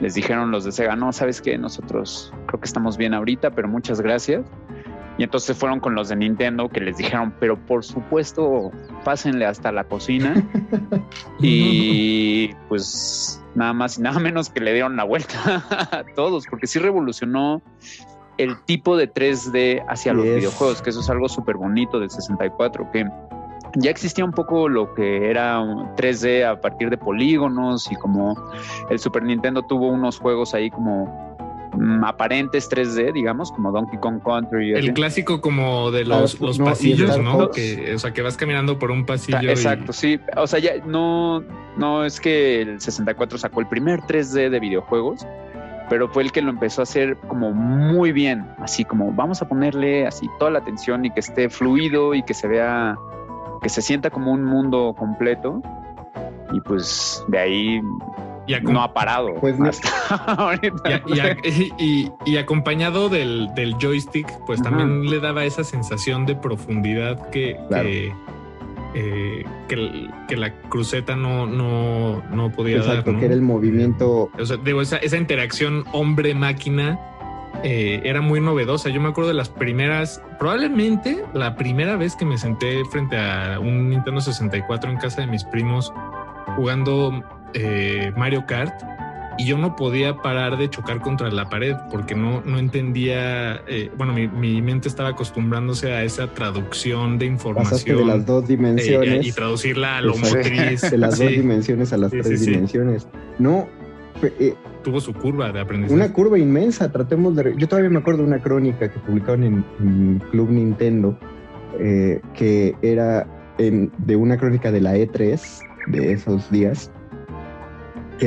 les dijeron los de Sega, no, sabes qué, nosotros creo que estamos bien ahorita, pero muchas gracias. Y entonces fueron con los de Nintendo que les dijeron, pero por supuesto, pásenle hasta la cocina. *laughs* y pues nada más y nada menos que le dieron la vuelta *laughs* a todos, porque sí revolucionó el tipo de 3D hacia los videojuegos, que eso es algo súper bonito del 64, que ya existía un poco lo que era 3D a partir de polígonos y como el Super Nintendo tuvo unos juegos ahí como mm, aparentes 3D, digamos, como Donkey Kong Country. El así. clásico como de los, Claro, los no, y pasillos, ¿no? Que, o sea, que vas caminando por un pasillo. y- Exacto, sí. O sea, ya no, no es que el 64 sacó el primer 3D de videojuegos, pero fue el que lo empezó a hacer como muy bien, así como vamos a ponerle así toda la atención y que esté fluido y que se vea, que se sienta como un mundo completo. Y pues de ahí y no ha parado Pues no- hasta *laughs* ahorita. y, y- y- y acompañado del, del joystick, pues Ajá. también le daba esa sensación de profundidad que, Claro. que, eh, que que la cruceta no, no, no podía Exacto, dar. ¿no? que era el movimiento. O sea, digo, esa, esa interacción hombre-máquina eh, era muy novedosa. Yo me acuerdo de las primeras, probablemente la primera vez que me senté frente a un Nintendo 64 en casa de mis primos jugando eh, Mario Kart y yo no podía parar de chocar contra la pared porque no, no entendía, eh, bueno, mi, mi mente estaba acostumbrándose a esa traducción de Pasaste información de las dos eh, dimensiones. y traducirla a lo motriz. de las *laughs* dos Sí, dimensiones a las Sí, tres sí, dimensiones. No, eh, tuvo su curva de aprendizaje. una curva inmensa. Tratemos de. Yo todavía me acuerdo de una crónica que publicaron en, en Club Nintendo, que era en- de una crónica de la E3 de esos días,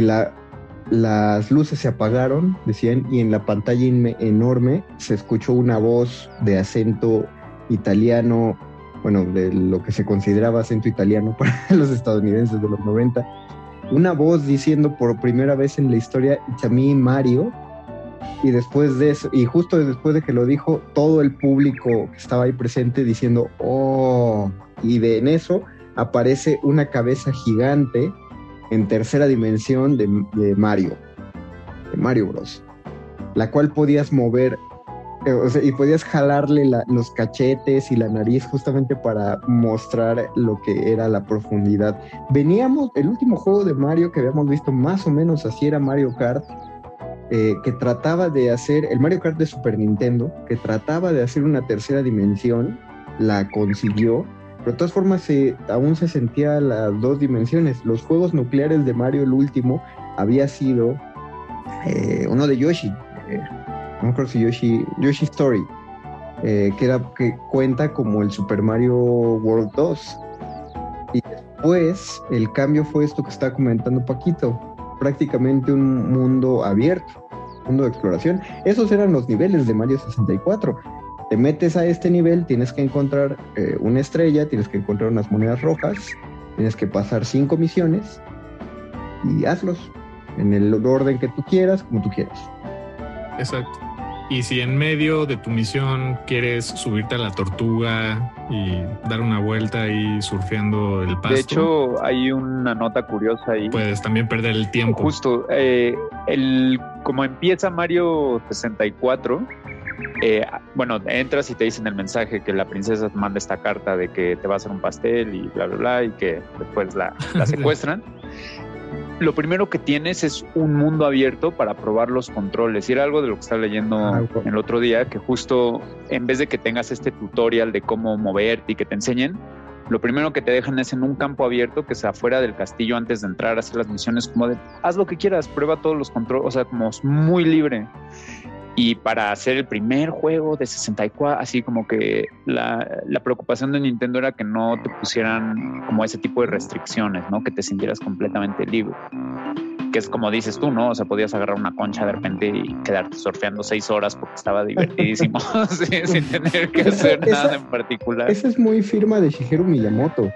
las luces se apagaron, decían, y en la pantalla enorme se escuchó una voz de acento italiano, bueno, de lo que se consideraba acento italiano *laughs* para los estadounidenses de los 90, una voz diciendo por primera vez en la historia, me, Mario, y después de eso, y justo después de que lo dijo, todo el público que estaba ahí presente diciendo, oh, y de en eso aparece una cabeza gigante en tercera dimensión de, de Mario, de Mario Bros, la cual podías mover, eh, y podías jalarle la- los cachetes y la nariz justamente para mostrar lo que era la profundidad. Veníamos, el último juego de Mario que habíamos visto más o menos así era Mario Kart, eh, que trataba de hacer, el Mario Kart de Super Nintendo, que trataba de hacer una tercera dimensión, la consiguió, pero de todas formas se- aún se sentía las dos dimensiones. Los juegos nucleares de Mario, el último, había sido eh, uno de Yoshi, eh, no acuerdo si Yoshi, Yoshi Story, eh, que, era, que cuenta como el Super Mario World 2. Y después el cambio fue esto que está comentando Paquito, prácticamente un mundo abierto, mundo de exploración. Esos eran los niveles de Mario 64. Te metes a este nivel, tienes que encontrar eh, una estrella, tienes que encontrar unas monedas rojas, tienes que pasar cinco misiones y hazlos en el orden que tú quieras, como tú quieras. Exacto. Y si en medio de tu misión quieres subirte a la tortuga y dar una vuelta ahí surfeando el pasto, De hecho, hay una nota curiosa ahí. puedes también perder el tiempo. Justo, eh, el, como empieza Mario 64, eh, bueno, entras y te dicen el mensaje que la princesa te manda esta carta de que te va a hacer un pastel y bla, bla, bla, y que después la, la *laughs* secuestran. Lo primero que tienes es un mundo abierto para probar los controles. Y era algo de lo que estaba leyendo Ah, el otro día, que justo en vez de que tengas este tutorial de cómo moverte y que te enseñen, lo primero que te dejan es en un campo abierto que es afuera del castillo antes de entrar a hacer las misiones, como de haz lo que quieras, prueba todos los controles, o sea, como es muy libre. Y para hacer el primer juego de 64, así como que la, la preocupación de Nintendo era que no te pusieran como ese tipo de restricciones, ¿no? Que te sintieras completamente libre. Que es como dices tú, ¿no? O sea, podías agarrar una concha de repente y quedarte surfeando seis horas porque estaba divertidísimo, *laughs* sí, sin tener que hacer esa- nada en particular. Esa es muy firma de Shigeru Miyamoto.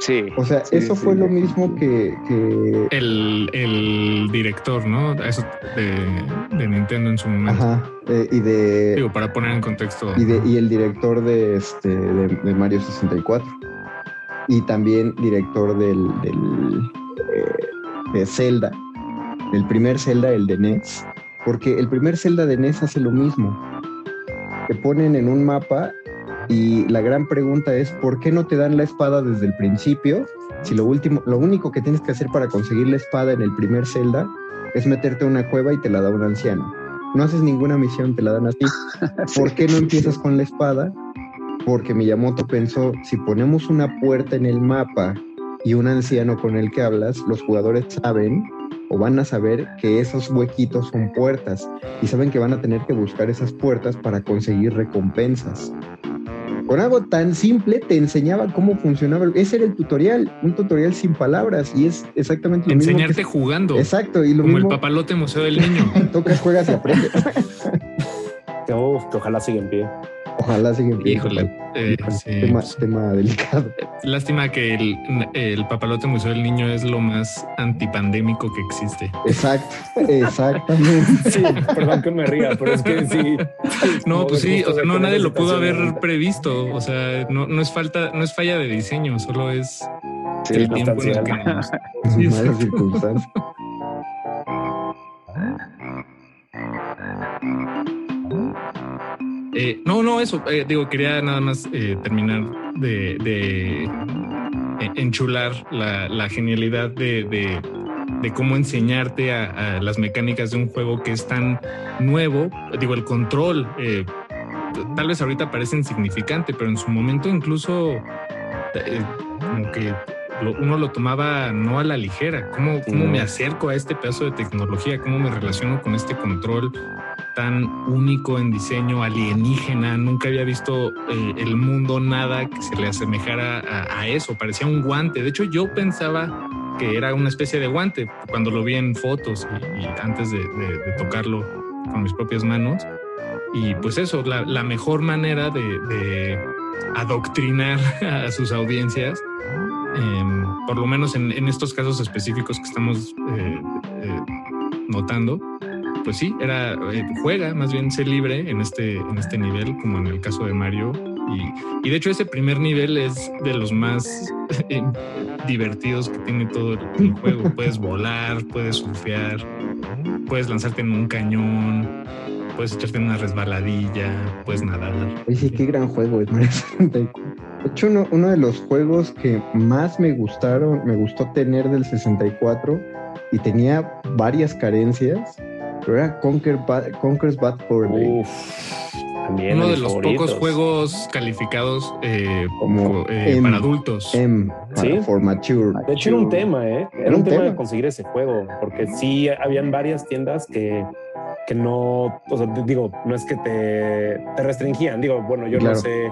Sí. O sea, Sí, eso sí. fue lo mismo que, que El, el director, ¿no? Eso de, de Nintendo en su momento. ajá, eh, y de Digo, para poner en contexto. y, de, y el director de, este, de, de Mario 64. Y también director del, del eh, de Zelda. El primer Zelda, el de NES. Porque el primer Zelda de NES hace lo mismo. Te ponen en un mapa y la gran pregunta es ¿por qué no te dan la espada desde el principio? Si lo último, lo único que tienes que hacer para conseguir la espada en el primer Zelda es meterte a una cueva y te la da un anciano. No haces ninguna misión, te la dan así. *laughs* ¿Por qué no empiezas con la espada? Porque Miyamoto pensó, si ponemos una puerta en el mapa y un anciano con el que hablas, los jugadores saben o van a saber que esos huequitos son puertas y saben que van a tener que buscar esas puertas para conseguir recompensas. Con algo tan simple te enseñaba cómo funcionaba. Ese era el tutorial, un tutorial sin palabras y es exactamente lo Enseñarte mismo. que- jugando. Exacto, y lo como mismo. el papalote museo del *laughs* niño. Tocas, juegas y aprendes. *laughs* Uf, que ojalá siga en pie. Ojalá siga en pie. Híjole, eh, sí, tema, tema delicado. lástima que el, el papalote museo del niño es lo más antipandémico que existe. Exacto, exactamente. Sí, perdón que me ría, pero es que sí. No, pues sí, o sea, no nadie lo pudo haber previsto. O sea, no, no es falta, no es falla de diseño, solo es Sí, el tiempo en el que *laughs* nos- sí. *laughs* Eh, no, no, eso. eh, digo, quería nada más eh, terminar de, de, eh, enchular la, la genialidad de, de- de cómo enseñarte a, a las mecánicas de un juego que es tan nuevo. Digo, el control, tal vez ahorita parece insignificante, pero en su momento incluso como que uno lo tomaba no a la ligera. ¿Cómo, cómo me acerco a este pedazo de tecnología? ¿Cómo me relaciono con este control? Tan único en diseño, alienígena. Nunca había visto eh, el mundo nada que se le asemejara a, eso. Parecía un guante. De hecho, yo pensaba que era una especie de guante cuando lo vi en fotos y, antes de, tocarlo con mis propias manos. Y pues eso, la, mejor manera de, adoctrinar *laughs* a sus audiencias, em, por lo menos en, en estos casos específicos que estamos eh, eh, notando, pues sí, era eh, juega, más bien sé libre en este, en este nivel, como en el caso de Mario. Y, y de hecho, ese primer nivel es de los más *laughs* eh, divertidos que tiene todo el, el juego. *laughs* Puedes volar, puedes surfear, puedes lanzarte en un cañón, puedes echarte en una resbaladilla, puedes nadar. Oye, sí, qué gran juego es Mario 64. De hecho, uno, uno de los juegos que más me gustaron, me gustó tener del 64 y tenía varias carencias, pero era Conquer Bad, Conker's Bad Fur Day. Uf, también Uno de los favoritos. pocos juegos calificados eh, Como eh, M. para adultos. M, para ¿Sí? for mature. De hecho, era un tema, ¿eh? Era, Era un un tema, tema. de conseguir ese juego, porque sí habían varias tiendas que, que no, o sea, digo, no es que te, te restringían. Digo, bueno, yo Claro. no sé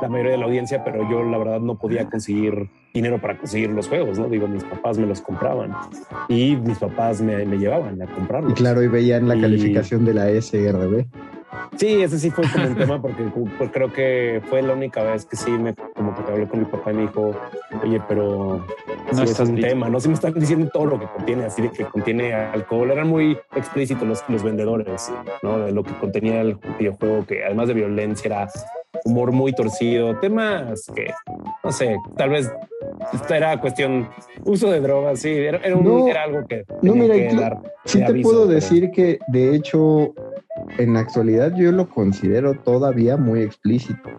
la mayoría de la audiencia, pero yo la verdad no podía conseguir dinero para conseguir los juegos, ¿no? Digo, mis papás me los compraban y mis papás me, me llevaban a comprarlos. Y claro, y veían la Y- calificación de la SRB. Sí, ese sí fue como un tema porque pues, creo que fue la única vez que sí me como que hablé con mi papá y me dijo, oye, pero No sí es un listo". tema, no si me están diciendo todo lo que contiene, así de que contiene alcohol, eran muy explícitos los, los vendedores, ¿no? De lo que contenía el videojuego, que además de violencia era humor muy torcido, temas que, no sé, tal vez esta era cuestión uso de drogas, sí, era, era un- No, era algo que no, mira, que dar Sí te aviso, puedo pero- decir que, de hecho, en la actualidad yo lo considero todavía muy explícito.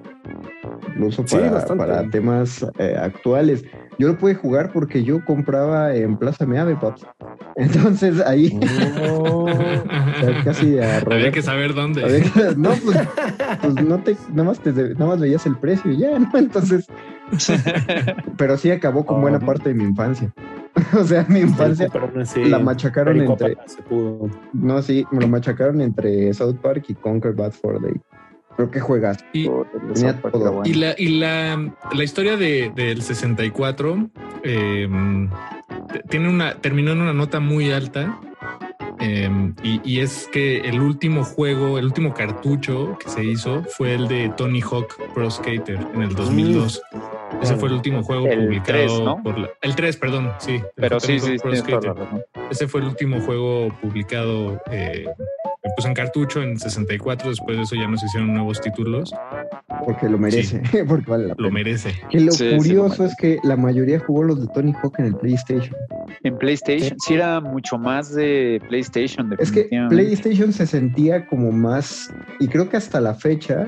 Incluso para, para temas eh, actuales. Yo lo pude jugar porque yo compraba en Plaza Meave, paps. *laughs* Entonces ahí Oh. *laughs* o sea, casi a Había que saber dónde. No, pues, pues no te, nada más te, nada más veías el precio y ya, ¿no? Entonces, *laughs* pero sí acabó con buena Oh. parte de mi infancia. *laughs* o sea, mi infancia la machacaron entre, se pudo. no, sí, me lo machacaron entre South Park y Conquer Bad for Day. Creo que juegas. Y, Tenía todo. Y la, y la, la historia de, del 64 eh, t- tiene una, terminó en una nota muy alta. eh, y, y es que el último juego, el último cartucho que se hizo fue el de Tony Hawk Pro Skater en el 2002. Ese fue el último juego El publicado 3, ¿no? por la- el 3, perdón, sí. Pero sí, sí. Ese fue el último juego publicado eh, pues en cartucho en 64. Después de eso ya no se hicieron nuevos títulos. Porque lo merece, *laughs* porque vale la Lo pena. merece. Que lo Sí, sí, lo curioso es que la mayoría jugó los de Tony Hawk en el PlayStation. En PlayStation, sí era mucho más de PlayStation. Es que. PlayStation se sentía como más, y creo que hasta la fecha,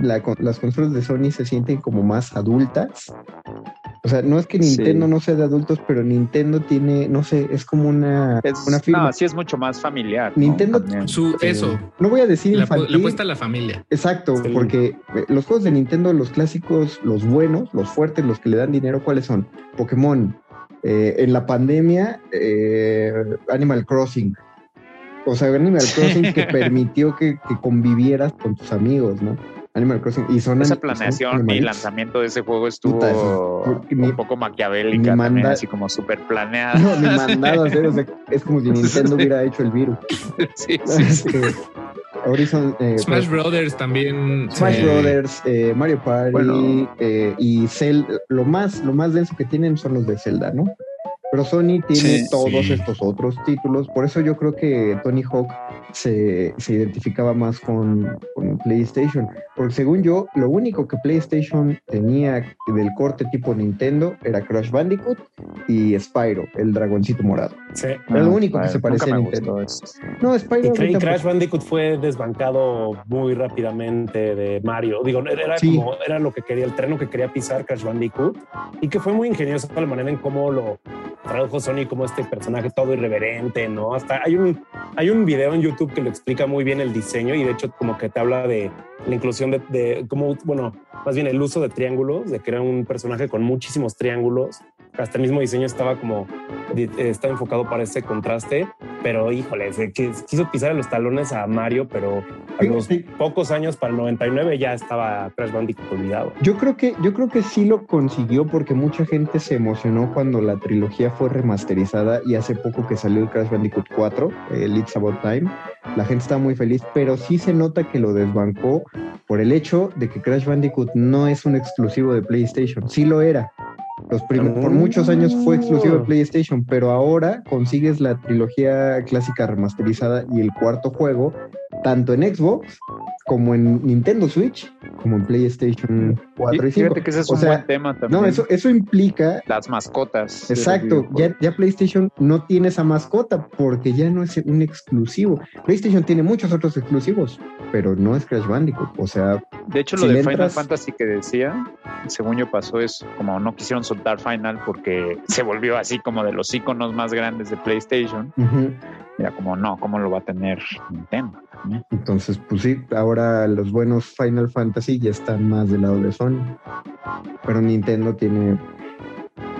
la las consolas de Sony se sienten como más adultas. O sea, no es que Sí. Nintendo no sea de adultos, pero Nintendo tiene, no sé, es como una, Es- una firma. no, sí es mucho más familiar. Nintendo-. Su, eso, No voy a decir le infantil. apuesta a la familia. Exacto, Sí. porque eh, los juegos de Nintendo, los clásicos, los buenos, los fuertes, los que le dan dinero, ¿cuáles son? Pokémon, Eh, en la pandemia, eh, Animal Crossing. O sea, Animal Crossing que *laughs* permitió que, que convivieras con tus amigos, ¿no? Animal Crossing. Y son Esa son planeación y animalitos. lanzamiento de ese juego estuvo eso un poco maquiavélica, ni también, manda- así como súper planeada. No, ni *laughs* mandado a hacer, o sea, es como si Nintendo *laughs* hubiera hecho el virus. sí, *laughs* sí, sí. Este, Horizon, eh, Smash pues, Brothers también. Smash eh, Brothers, eh, Mario Party Bueno. eh, y Zelda, lo más, lo más denso que tienen son los de Zelda, ¿no? Pero Sony tiene Sí, todos sí. estos otros títulos, por eso yo creo que Tony Hawk se, se identificaba más con, con PlayStation, porque según yo, lo único que PlayStation tenía del corte tipo Nintendo era Crash Bandicoot y Spyro, el dragoncito morado. Sí. Era lo único que Ay, se parecía nunca a Nintendo. No, Spyro Y Crash pues, Bandicoot fue desbancado muy rápidamente de Mario. Digo, era Sí. como era lo que quería, el terreno que quería pisar Crash Bandicoot y que fue muy ingenioso la manera en cómo lo tradujo Sony como este personaje todo irreverente, ¿no? Hasta hay un hay un video en YouTube que lo explica muy bien el diseño y de hecho como que te habla de la inclusión de, de cómo, bueno, más bien el uso de triángulos, de que era un personaje con muchísimos triángulos. Hasta el mismo diseño estaba como eh, está enfocado para ese contraste, pero híjole, se quiso pisar los talones a Mario, pero a los Sí. pocos años para el 99 ya estaba Crash Bandicoot olvidado. Yo creo que yo creo que sí lo consiguió porque mucha gente se emocionó cuando la trilogía fue remasterizada y hace poco que salió el Crash Bandicoot 4, el It's About Time. La gente está muy feliz, pero sí se nota que lo desbancó por el hecho de que Crash Bandicoot no es un exclusivo de PlayStation. Sí lo era. Los prim- por muchos años fue exclusivo de PlayStation, pero ahora consigues la trilogía clásica remasterizada y el cuarto juego tanto en Xbox como en Nintendo Switch como en PlayStation 4 y 5. Fíjate que ese es O un sea, buen tema también. No, eso, eso implica, Las mascotas. exacto, ya, PlayStation no tiene esa mascota porque ya no es un exclusivo. PlayStation tiene muchos otros exclusivos, pero no es Crash Bandicoot. O sea, De hecho, si lo de Final Fantasy que decía, según yo pasó es como no quisieron soltar Final porque *laughs* se volvió así como de los iconos más grandes de PlayStation. Era como, no, ¿cómo lo va a tener Nintendo? Entonces, pues sí, ahora los buenos Final Fantasy ya están más del lado de Sony. Pero Nintendo tiene...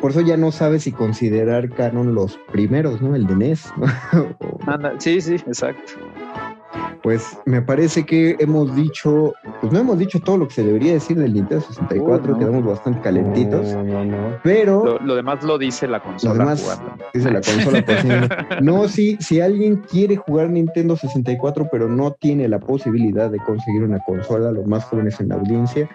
Por eso ya no sabe si considerar canon los primeros, ¿no? El de NES. ¿no? *laughs* Sí, sí, exacto. Pues me parece que hemos dicho, pues no hemos dicho todo lo que se debería decir del Nintendo 64, Uy, no. quedamos bastante calentitos, No, no, no. pero Lo, lo demás lo dice la consola. Lo demás jugando. dice la consola misma. *laughs* No, si, si alguien quiere jugar Nintendo 64 pero no tiene la posibilidad de conseguir una consola, los más jóvenes en la audiencia,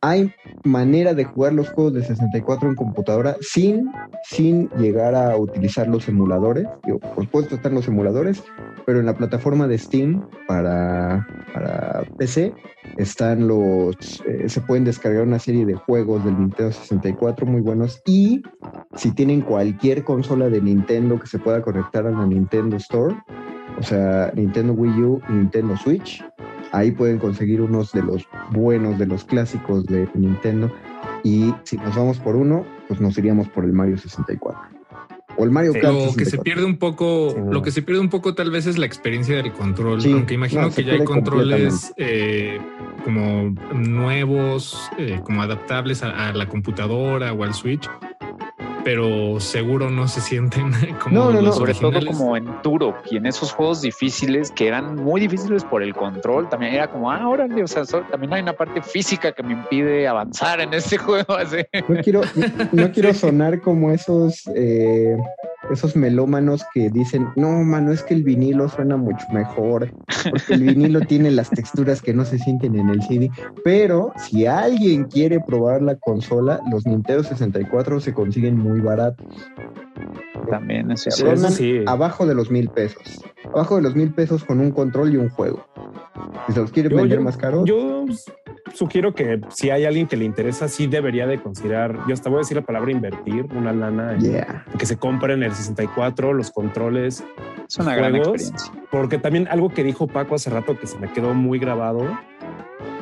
hay manera de jugar los juegos de 64 en computadora sin, sin llegar a utilizar los emuladores. Digo, por supuesto están los emuladores, pero en la plataforma de Steam para, para PC están los, eh, se pueden descargar una serie de juegos del Nintendo 64 muy buenos y si tienen cualquier consola de Nintendo que se pueda conectar a la Nintendo Store, o sea, Nintendo Wii U Nintendo Switch, ahí pueden conseguir unos de los buenos, de los clásicos de Nintendo. Y si nos vamos por uno, pues nos iríamos por el Mario 64. O el Mario Sí, Kart Lo que se 64. pierde un poco, Sí, lo que se pierde un poco tal vez es la experiencia del control, Sí, aunque imagino no, que ya hay controles eh, como nuevos, eh, como adaptables a, a la computadora o al Switch, pero seguro no se sienten *laughs* como No, no, no. los Sobre todo como en Turok y en esos juegos difíciles que eran muy difíciles por el control, también era como, ah, órale, o sea, so- también hay una parte física que me impide avanzar en este *laughs* juego. Así. No quiero, no quiero sonar como esos, eh, esos melómanos que dicen, no, mano, es que el vinilo suena mucho mejor, porque el vinilo tiene las texturas que no se sienten en el CD. Pero si alguien quiere probar la consola, los Nintendo 64 se consiguen muy baratos. También eso Sí, sí. Rondan eso sí. abajo de los mil pesos. Abajo de los mil pesos con un control y un juego. Si se los quieren Yo- vender yo- más caros, Yo sugiero que si hay alguien que le interesa, sí debería de considerar, yo hasta voy a decir la palabra invertir, una lana en yeah. que se compren el 64, los controles, Es una gran juegos. experiencia. porque también algo que dijo Paco hace rato que se me quedó muy grabado,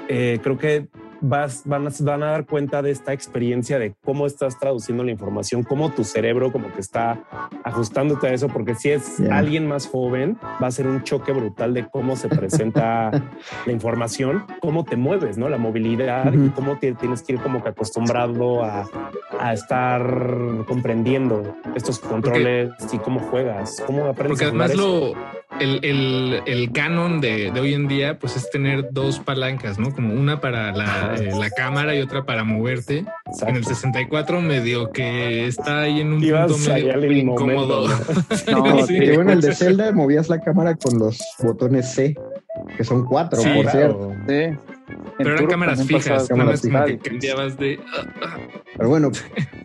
eh, creo que vas, van, a, van a dar cuenta de esta experiencia de cómo estás traduciendo la información, cómo tu cerebro como que está ajustándote a eso, porque si es Ya. alguien más joven, va a ser un choque brutal de cómo se presenta *laughs* la información, cómo te mueves, ¿no? La movilidad y Ujú. cómo te, tienes que ir como que acostumbrado a, a estar comprendiendo estos controles y cómo juegas, cómo aprendes Porque a jugar además eso. lo, el, el, el canon de, de hoy en día, pues es tener dos palancas, ¿no? Como una para la, eh, la cámara y otra para moverte. Exacto. En el 64 medio que está ahí en un Ibas punto medio incómodo. ¿no? *laughs* Sí. bueno, el de Zelda movías la cámara con los botones C, que son cuatro, Sí, por Claro. cierto. Sí. En Pero eran cámaras fijas, cámaras que cambiabas de... Pero bueno,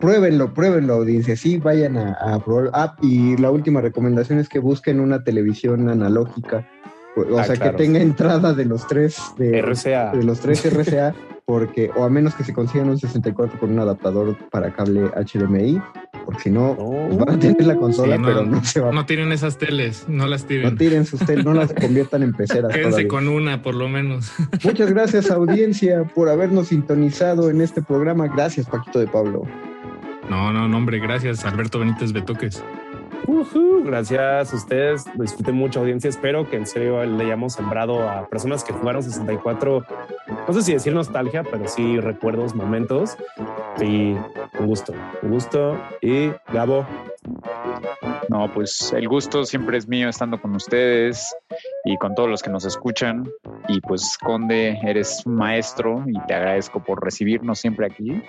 pruébenlo, pruébenlo, audiencia. Sí, vayan a, a probar. Ah, y la última recomendación es que busquen una televisión analógica. O Ah, sea, claro. que tenga entrada de los tres de, RCA. de los tres RCA, *laughs* porque, o a menos que se consigan un 64 con un adaptador para cable HDMI, porque si no, No. pues van a tener la consola, Sí, no, pero no se va No tienen esas teles, no las No tiren. tiren sus tel, no las conviertan en *laughs* peceras. Quédense todavía. con una, por lo menos. *laughs* Muchas gracias, audiencia, por habernos sintonizado en este programa. Gracias, Paquito de Pablo. No, no, no, hombre, gracias, Alberto Benítez Betoques. Gracias a ustedes, lo disfruté mucho audiencia, espero que en serio le hayamos sembrado a personas que jugaron 64, no sé si decir nostalgia, pero sí recuerdos, momentos. Y un gusto, un gusto. Y Gabo, No, pues el gusto siempre es mío estando con ustedes y con todos los que nos escuchan. Y pues, Conde, eres un maestro y te agradezco por recibirnos siempre aquí.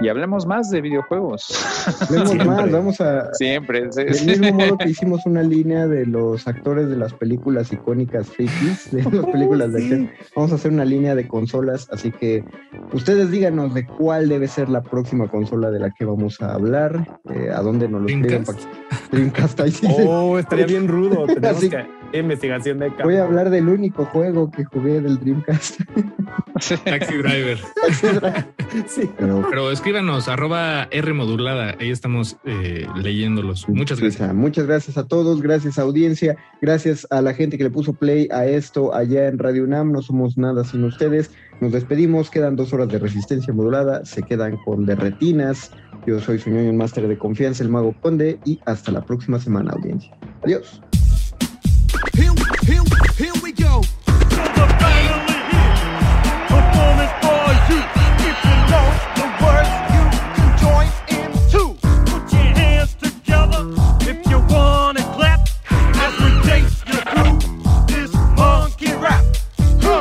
Y hablemos más de videojuegos. *laughs* Siempre. más, vamos a. siempre. sí, Del sí. mismo modo que hicimos una línea de los actores de las películas icónicas frikis, de las *laughs* películas de acción, vamos a hacer una línea de consolas, así que ustedes díganos de cuál debe ser la próxima consola de la que vamos a hablar, eh, a dónde nos lo escriben. Dreamcast, ahí sí. oh, estaría bien rudo, *laughs* tenemos Así- que *laughs* investigación de campo. Voy a hablar del único juego que jugué del Dreamcast. *laughs* *laughs* Taxi Driver. sí, pero Pero escríbanos, arroba R modulada, ahí estamos eh, leyéndolos. Muchas gracias. Muchas gracias a todos, gracias audiencia, gracias a la gente que le puso play a esto allá en Radio UNAM. No somos nada sin ustedes. Nos despedimos, quedan dos horas de resistencia modulada, se quedan con derretinas. Yo soy su ñoño master de confianza, el mago conde, y hasta la próxima semana, audiencia. Adiós. Here, here, here we go. Performance for you. If you know the words, you can join in too. Put your hands together if you wanna clap. This monkey rap. The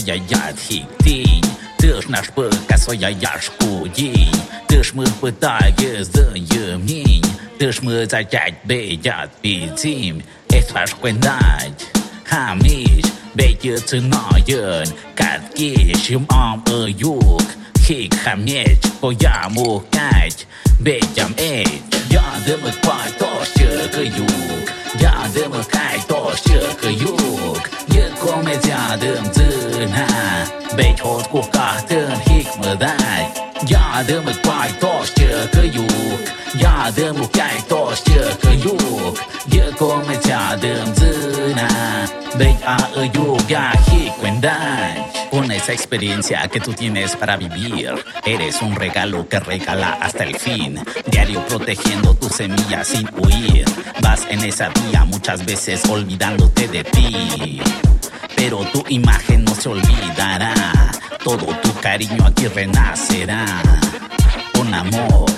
своя ярхи тінь, ти ж наш пика своя яшку їй, ти ж ми питає з ємінь, ти ж ми за п'ять бідять під сім, ех ваш квинать, хаміч, бейті циноєн, катки, чим ом і юг, хік хаміч, поя мукать, бейтям ейч, я димик пай, то ще каюк, я димик кай, то ще каюк, є комедя дим дзим, high. Mzâna Bei hot cu cartân hic mă dai Ia de mă pai toți că iuc Ia de mă cai toți că iuc E comedia de mzâna Bei a iuc ia hic when dai Con esa experiencia que tú tienes para vivir, eres un regalo que regala hasta el fin. Diario protegiendo tu semilla sin huir. Vas en esa vía muchas veces olvidándote de ti. Pero tu imagen no se olvidará. todo tu cariño aquí renacerá. Con amor,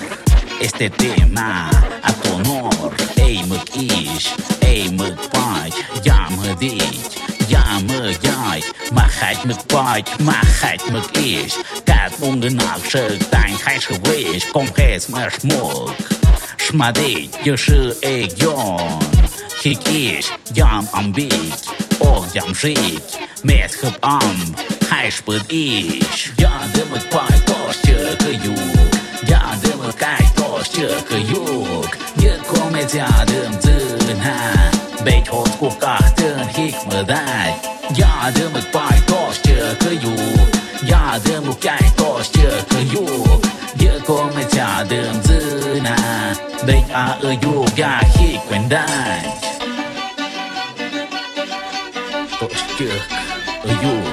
este tema a tu honor. Ey, Mukish, ey, Mukpaj, ya me dich, ya me jai, Mahat Mukpaj, Mahat Mukish, dat ongenaak ze, dein heis gewees, kom heis me schmuck. Schmadit, je schu egion, hikish, jam ambit, och jam schik, met hup amb. haișpăd aici Iată-mă pai toșcă că iuc Iată-mă cai toșcă că iuc E comedea dăm zâna Beci hot cu cartăn hic mă dai. Iată-mă pai toșcă că iuc Iată-mă cai toșcă că iuc E comedea dăm zâna Beci a iuc ea hic quen dai. Toșcă că iuc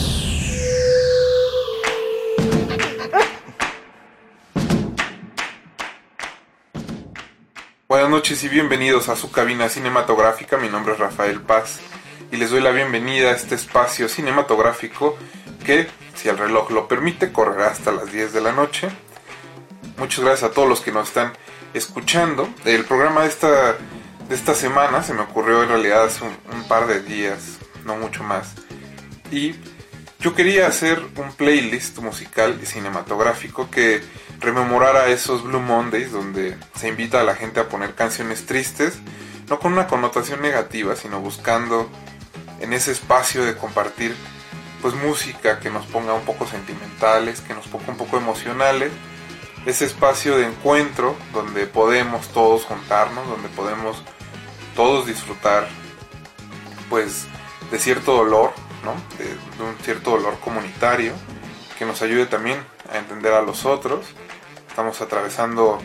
Buenas noches y bienvenidos a su cabina cinematográfica. Mi nombre es Rafael Paz y les doy la bienvenida a este espacio cinematográfico que, si el reloj lo permite, correrá hasta las 10 de la noche. Muchas gracias a todos los que nos están escuchando. El programa de esta, de esta semana se me ocurrió en realidad hace un, un par de días, no mucho más. Y yo quería hacer un playlist musical y cinematográfico que rememorara esos Blue Mondays donde se invita a la gente a poner canciones tristes, no con una connotación negativa, sino buscando en ese espacio de compartir pues música que nos ponga un poco sentimentales, que nos ponga un poco emocionales, ese espacio de encuentro donde podemos todos juntarnos, donde podemos todos disfrutar pues de cierto dolor, ¿no? de, de un cierto dolor comunitario que nos ayude también a entender a los otros. Estamos atravesando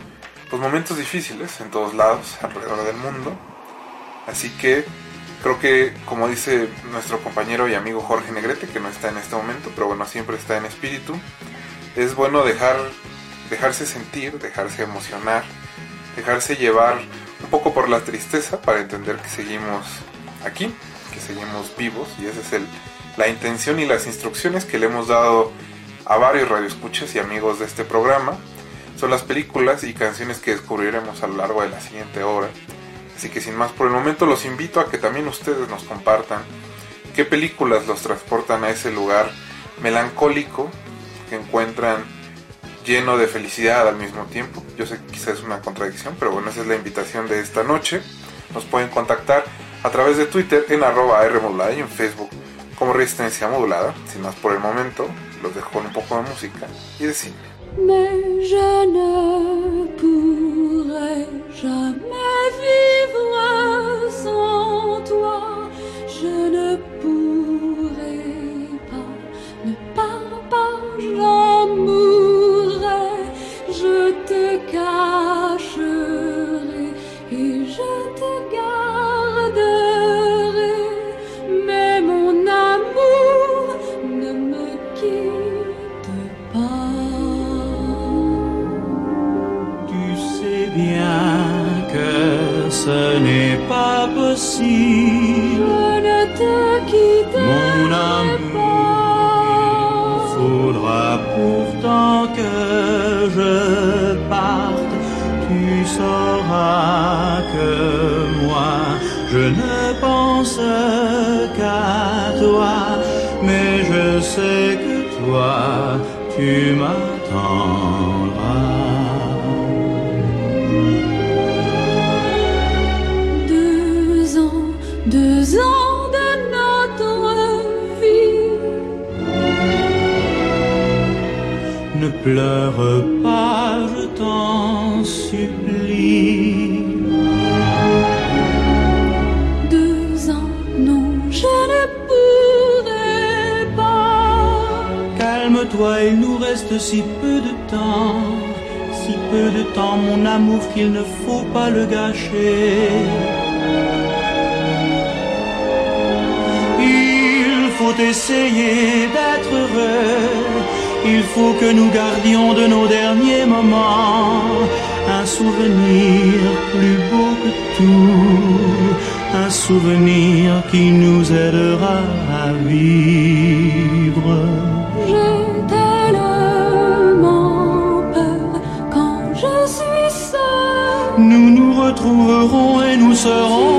pues, momentos difíciles en todos lados alrededor del mundo, así que creo que como dice nuestro compañero y amigo Jorge Negrete, que no está en este momento, pero bueno, siempre está en espíritu, es bueno dejar, dejarse sentir, dejarse emocionar, dejarse llevar un poco por la tristeza para entender que seguimos aquí, que seguimos vivos y esa es el, la intención y las instrucciones que le hemos dado a varios radioescuchas y amigos de este programa. Son las películas y canciones que descubriremos a lo largo de la siguiente hora. Así que sin más por el momento los invito a que también ustedes nos compartan qué películas los transportan a ese lugar melancólico que encuentran lleno de felicidad al mismo tiempo. Yo sé que quizás es una contradicción, pero bueno, esa es la invitación de esta noche. Nos pueden contactar a través de Twitter en arroba Rmodulada y en Facebook como Resistencia Modulada. Sin más por el momento, los dejo con un poco de música y de cine. Mais je ne pourrai jamais vivre sans toi. Je ne pourrai pas, ne parle pas, j'en mourrai. Je te cacherai et je te n'est pas possible. Je ne te quitte Mon amour, faudra pourtant que je parte. Tu sauras que moi, je ne pense qu'à toi. Mais je sais que toi, tu m'attendras. Pleure pas, je t'en supplie. Deux ans, non, je ne pourrai pas. Calme-toi, il nous reste si peu de temps, si peu de temps, mon amour, qu'il ne faut pas le gâcher. Il faut essayer d'être heureux, il faut que nous gardions de nos derniers moments un souvenir plus beau que tout, un souvenir qui nous aidera à vivre. J'ai tellement peur quand je suis seule. Nous nous retrouverons et nous serons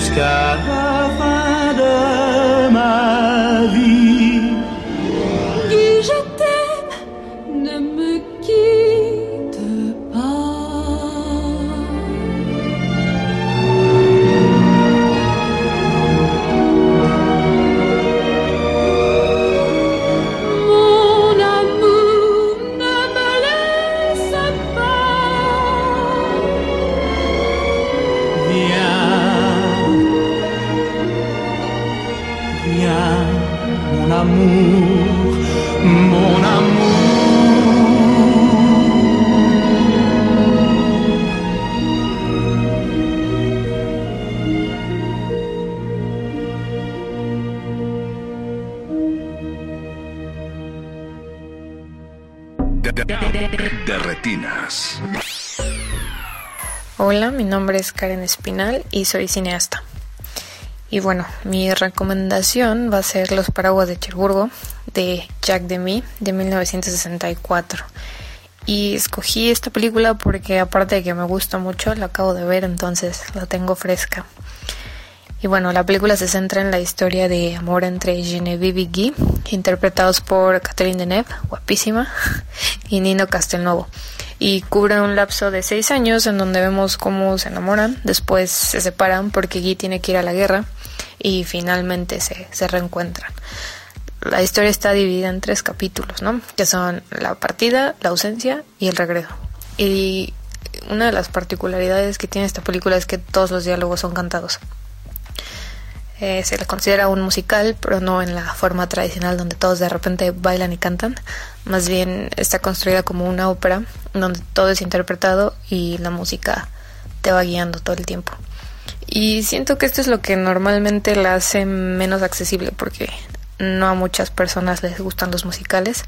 jusqu'à Hola, mi nombre es Karen Espinal y soy cineasta. Y bueno, mi recomendación va a ser Los Paraguas de Cherburgo de Jack Demy de 1964. Y escogí esta película porque aparte de que me gusta mucho, la acabo de ver, entonces la tengo fresca. Y bueno, la película se centra en la historia de amor entre Genevieve y Guy, interpretados por Catherine Deneuve, guapísima, *laughs* y Nino Castelnuovo. Y cubre un lapso de seis años en donde vemos cómo se enamoran, después se separan porque Guy tiene que ir a la guerra y finalmente se, se reencuentran. La historia está dividida en tres capítulos, ¿no? Que son la partida, la ausencia y el regreso. Y una de las particularidades que tiene esta película es que todos los diálogos son cantados. Eh, se le considera un musical, pero no en la forma tradicional donde todos de repente bailan y cantan. Más bien está construida como una ópera donde todo es interpretado y la música te va guiando todo el tiempo. Y siento que esto es lo que normalmente la hace menos accesible porque no a muchas personas les gustan los musicales.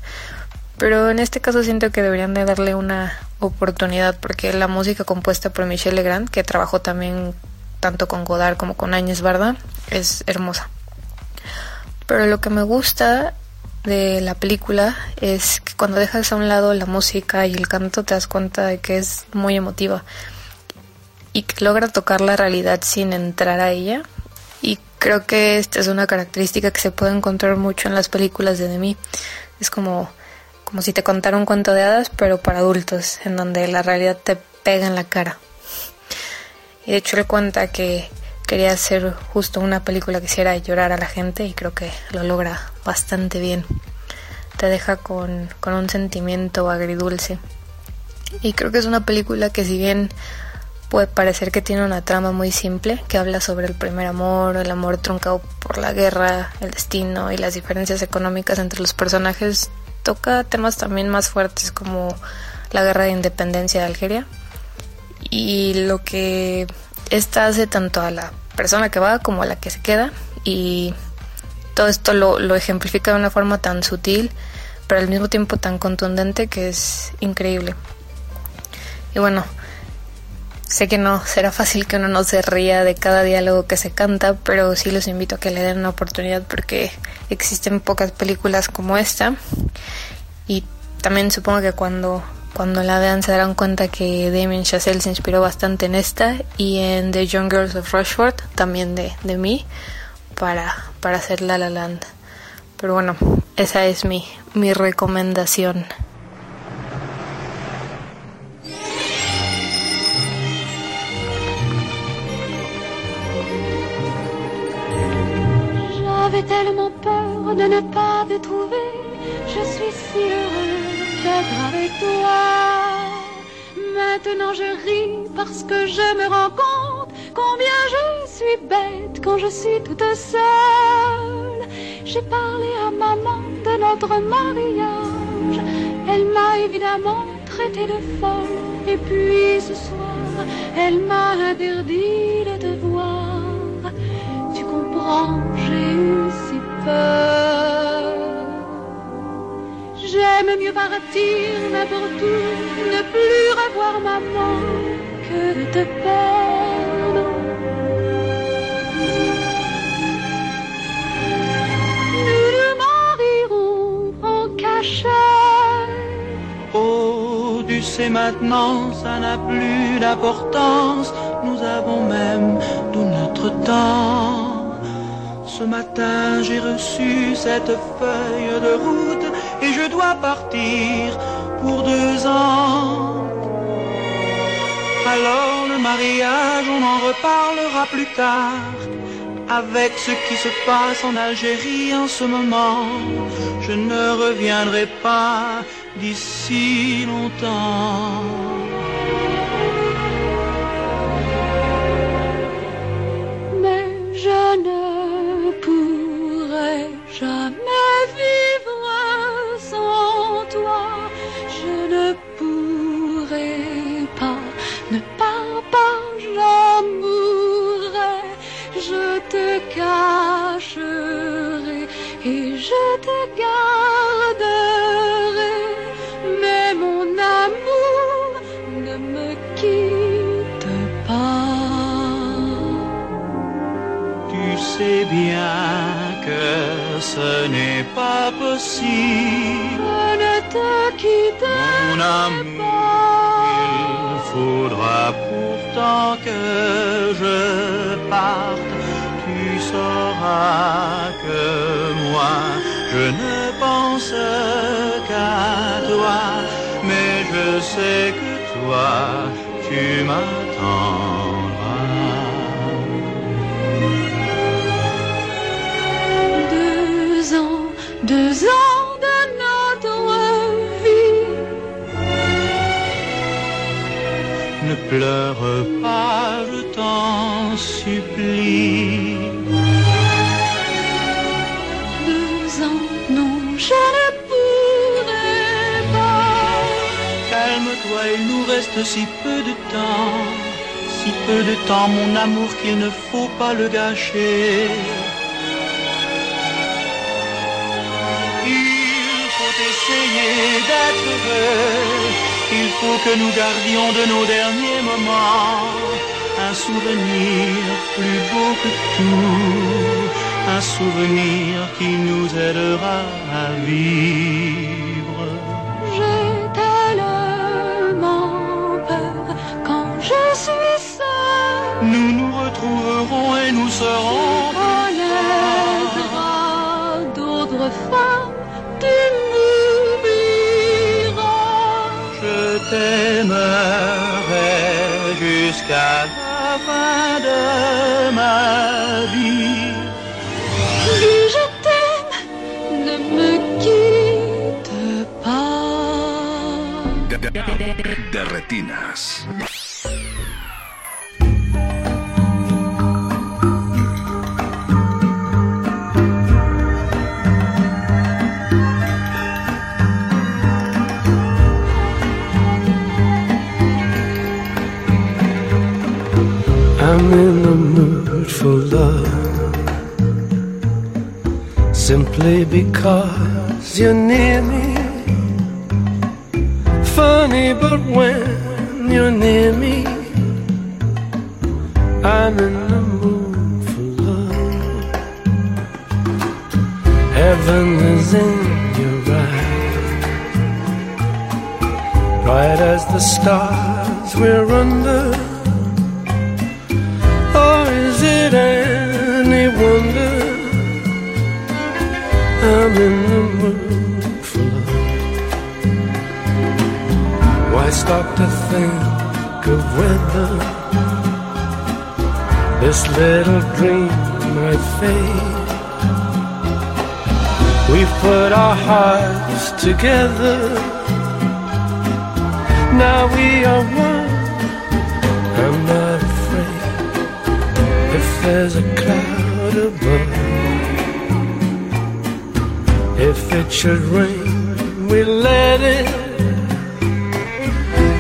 Pero en este caso siento que deberían de darle una oportunidad porque la música compuesta por Michel Legrand, que trabajó también tanto con Godard como con Áñez Barda, es hermosa. Pero lo que me gusta de la película es que cuando dejas a un lado la música y el canto te das cuenta de que es muy emotiva y que logra tocar la realidad sin entrar a ella. Y creo que esta es una característica que se puede encontrar mucho en las películas de Demi. Es como, como si te contara un cuento de hadas, pero para adultos, en donde la realidad te pega en la cara. Y de hecho él cuenta que quería hacer justo una película que hiciera llorar a la gente y creo que lo logra bastante bien. Te deja con, con un sentimiento agridulce. Y creo que es una película que si bien puede parecer que tiene una trama muy simple, que habla sobre el primer amor, el amor truncado por la guerra, el destino y las diferencias económicas entre los personajes, toca temas también más fuertes como la guerra de independencia de Algeria. Y lo que esta hace tanto a la persona que va como a la que se queda y todo esto lo, lo ejemplifica de una forma tan sutil pero al mismo tiempo tan contundente que es increíble. Y bueno, Sé que no será fácil que uno no se ría de cada diálogo que se canta, pero sí los invito a que le den una oportunidad porque existen pocas películas como esta. Y también supongo que cuando, cuando la vean se darán cuenta que Damien Chazelle se inspiró bastante en esta y en The Young Girls of Rushford, también de, de mí, para, para hacer La La Land. Pero bueno, esa es mi, mi recomendación. J'avais tellement peur de ne pas te trouver. Je suis si heureuse avec toi. Maintenant je ris parce que je me rends compte combien je suis bête quand je suis toute seule. J'ai parlé à maman de notre mariage. Elle m'a évidemment traité de folle. Et puis ce soir, elle m'a interdit de te voir. Tu comprends, j'ai eu si peur. J'aime mieux partir n'importe où, ne plus revoir maman que de te perdre. Nous nous marierons en cachette. Oh, tu sais maintenant, ça n'a plus d'importance. Nous avons même tout notre temps. Ce matin, j'ai reçu cette feuille de route et je dois partir pour deux ans. Alors le mariage, on en reparlera plus tard. Avec ce qui se passe en Algérie en ce moment, je ne reviendrai pas d'ici longtemps. Mais je ne jamais vivre sans toi. Je ne pourrai pas, ne pars pas, j'en mourrai. Je te cacherai et je te garderai. Mais mon amour, ne me quitte pas. Tu sais bien que ce n'est pas possible. Je ne te Mon amour, il faudra pourtant que je parte. Tu sauras que moi, je ne pense qu'à toi. Mais je sais que toi, tu m'attendras. Deux ans de notre vie. Ne pleure pas, je t'en supplie. Deux ans, non, je ne pourrai pas. Calme-toi, il nous reste si peu de temps. Si peu de temps, mon amour, qu'il ne faut pas le gâcher. D'être heureux. Il faut que nous gardions de nos derniers moments un souvenir plus beau que tout. un souvenir qui nous aidera à vivre. J'ai tellement peur quand je suis seule. Nous nous retrouverons et nous serons jusqu'à la fin de ma vie. Dis je t'aime, ne me quitte pas. De retinas. I'm in the mood for love. Simply because you're near me. Funny but when you're near me I'm in the mood for love. Heaven is in your eyes. Bright as the stars we're under wonder I'm in the mood for love? Why stop to think of whether this little dream might fade? We've put our hearts together. Now we are one. I'm not afraid if there's a cloud above. If it should rain, we let it.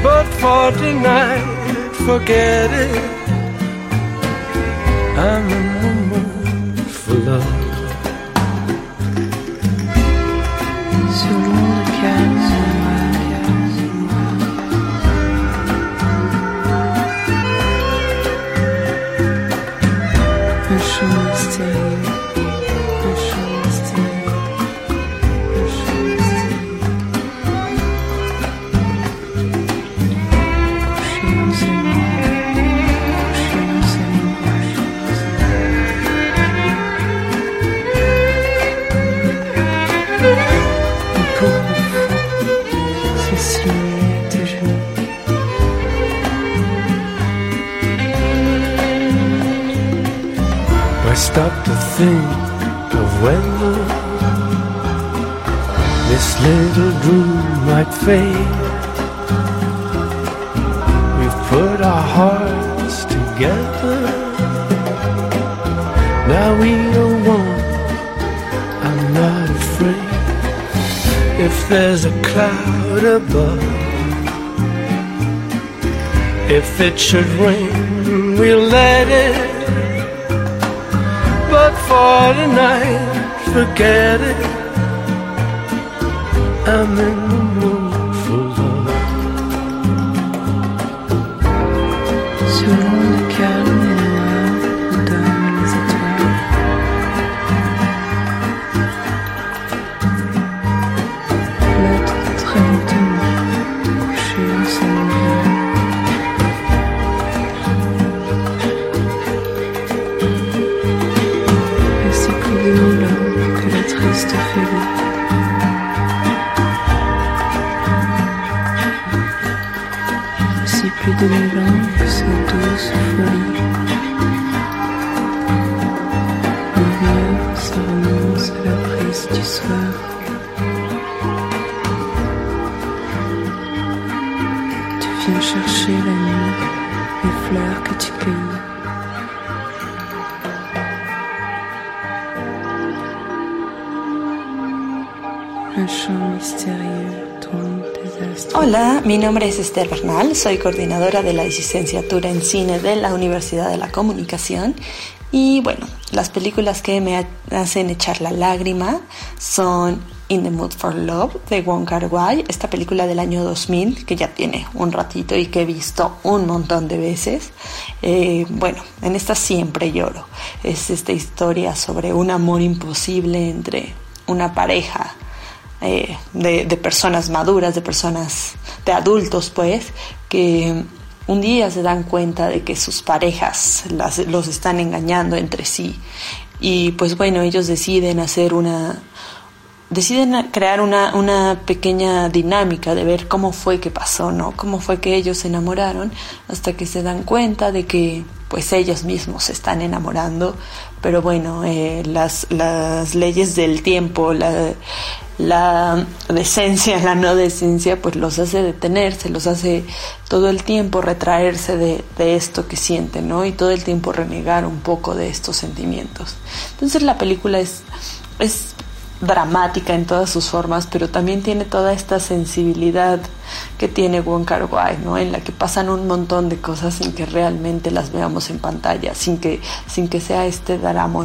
But for tonight, forget it. I'm in the mood for love. Cloud above. If it should rain, we'll let it. But for tonight, forget it. Esther Bernal, soy coordinadora de la licenciatura en cine de la Universidad de la Comunicación y bueno, las películas que me ha- hacen echar la lágrima son In the Mood for Love de Wong Kar esta película del año 2000 que ya tiene un ratito y que he visto un montón de veces. Eh, bueno, en esta siempre lloro. Es esta historia sobre un amor imposible entre una pareja eh, de personas maduras, de personas, de adultos pues, que un día se dan cuenta de que sus parejas las, los están engañando entre sí. Y pues bueno, ellos deciden hacer una, deciden crear una, una pequeña dinámica de ver cómo fue que pasó, ¿no? Cómo fue que ellos se enamoraron hasta que se dan cuenta de que pues ellos mismos se están enamorando, pero bueno, eh, las, las leyes del tiempo, la, la decencia, la no decencia, pues los hace detenerse, los hace todo el tiempo retraerse de, de, esto que sienten, ¿no? Y todo el tiempo renegar un poco de estos sentimientos. Entonces la película es, es dramática en todas sus formas, pero también tiene toda esta sensibilidad que tiene Wong Kar ¿no? En la que pasan un montón de cosas sin que realmente las veamos en pantalla, sin que, sin que sea este drama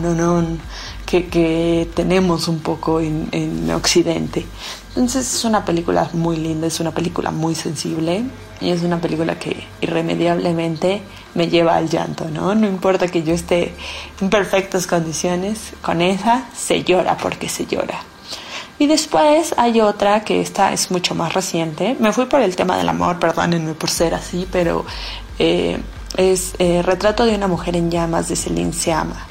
que, que tenemos un poco en, en Occidente. Entonces es una película muy linda, es una película muy sensible y es una película que irremediablemente me lleva al llanto, ¿no? No importa que yo esté en perfectas condiciones, con esa se llora porque se llora. Y después hay otra que esta es mucho más reciente. Me fui por el tema del amor, perdónenme por ser así, pero eh, es eh, Retrato de una mujer en llamas de Céline Sciamma.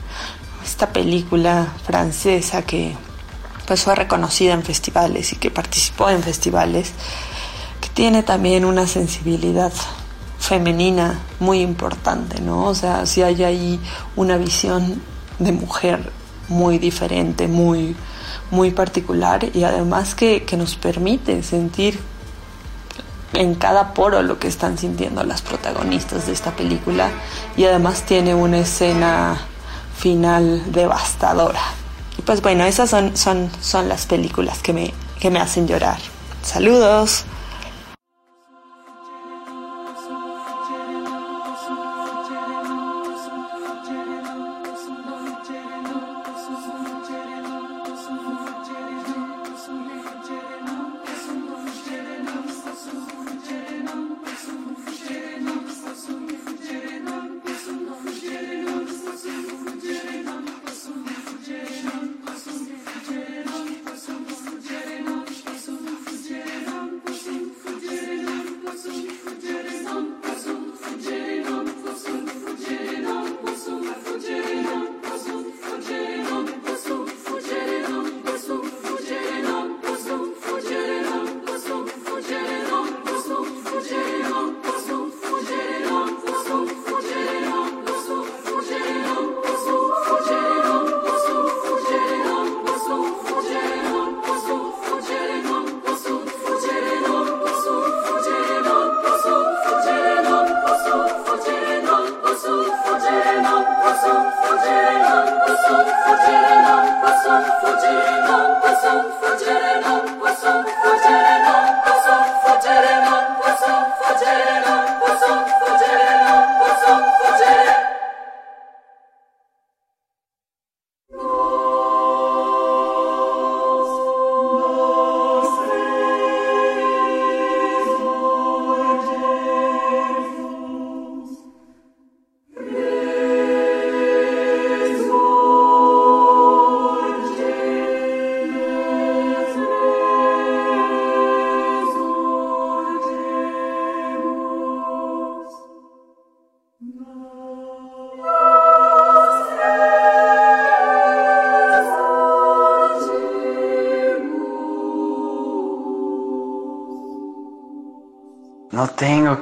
Esta película francesa que pues fue reconocida en festivales y que participó en festivales, que tiene también una sensibilidad femenina muy importante, ¿no? O sea, si hay ahí una visión de mujer muy diferente, muy, muy particular y además que, que nos permite sentir en cada poro lo que están sintiendo las protagonistas de esta película y además tiene una escena final devastadora. Y pues bueno, esas son, son, son las películas que me, que me hacen llorar. Saludos.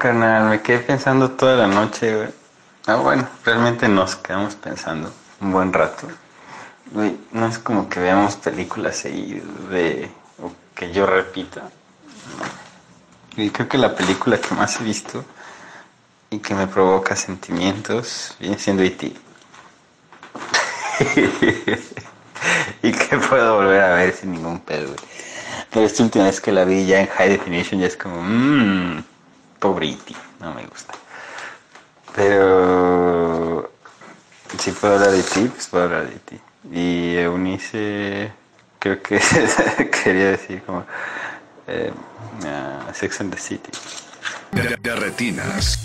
Carnal. Me quedé pensando toda la noche, güey. Ah, bueno, realmente nos quedamos pensando un buen rato. Güey, no es como que veamos películas seguidas de... o que yo repita. Y creo que la película que más he visto y que me provoca sentimientos viene siendo E.T. *laughs* y que puedo volver a ver sin ningún pedo, güey. Pero esta última vez que la vi ya en high definition ya es como, mmm, pobre E.T., no me gusta. Pero si puedo hablar de ti, pues puedo hablar de ti. Y Eunice, creo que *laughs* quería decir como eh, ah, Sex and the City. De, de retinas.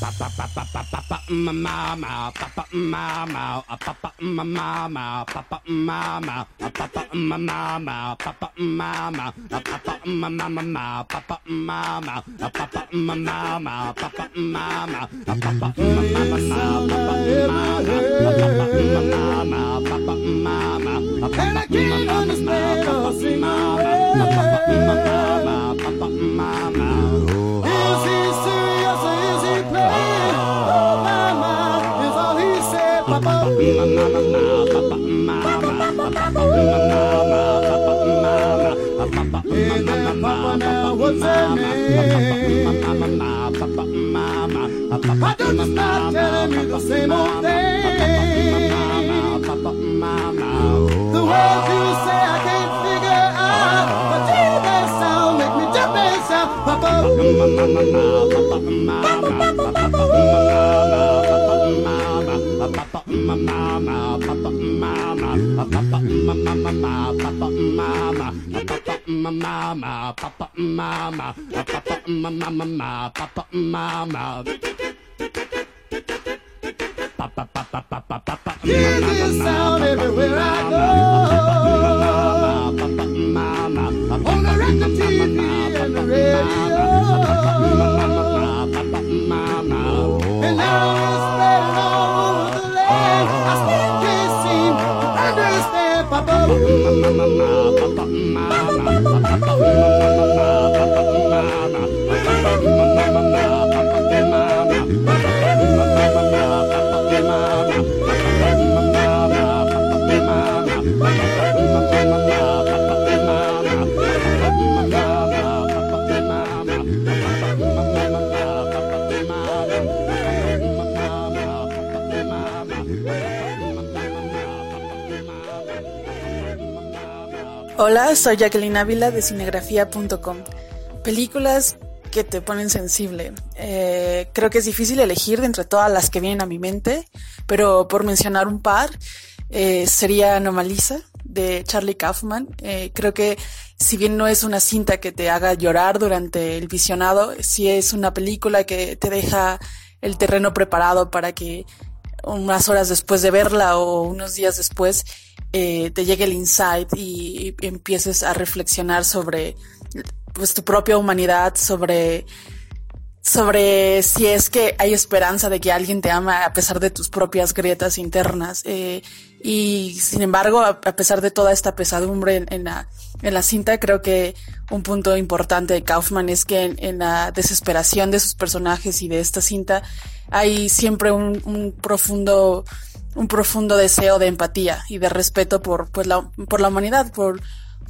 Hey there, Papa, now what's that name? Why don't you stop telling the words you say I can't figure out, but gee, they sound make me jump and shout, mama, papa, mama, papa, mama, papa, mama, papa, mama, papa, mama, papa, mama, papa, mama. Papa, papa, papa, papa. Hear this sound everywhere I go. On the record, TV, and the radio. Hola, soy Jacqueline Ávila de cinegrafía.com. Películas que te ponen sensible. Eh, creo que es difícil elegir de entre todas las que vienen a mi mente, pero por mencionar un par, eh, sería Anomalisa de Charlie Kaufman. Eh, creo que si bien no es una cinta que te haga llorar durante el visionado, sí es una película que te deja el terreno preparado para que unas horas después de verla o unos días después eh, te llegue el insight y, empieces a reflexionar sobre pues tu propia humanidad, sobre sobre si es que hay esperanza de que alguien te ama a pesar de tus propias grietas internas. Eh, y sin embargo, a, pesar de toda esta pesadumbre en, la, en la cinta, creo que un punto importante de Kaufman es que en, la desesperación de sus personajes y de esta cinta hay siempre un, un profundo un profundo deseo de empatía y de respeto por, pues la, por la humanidad, por,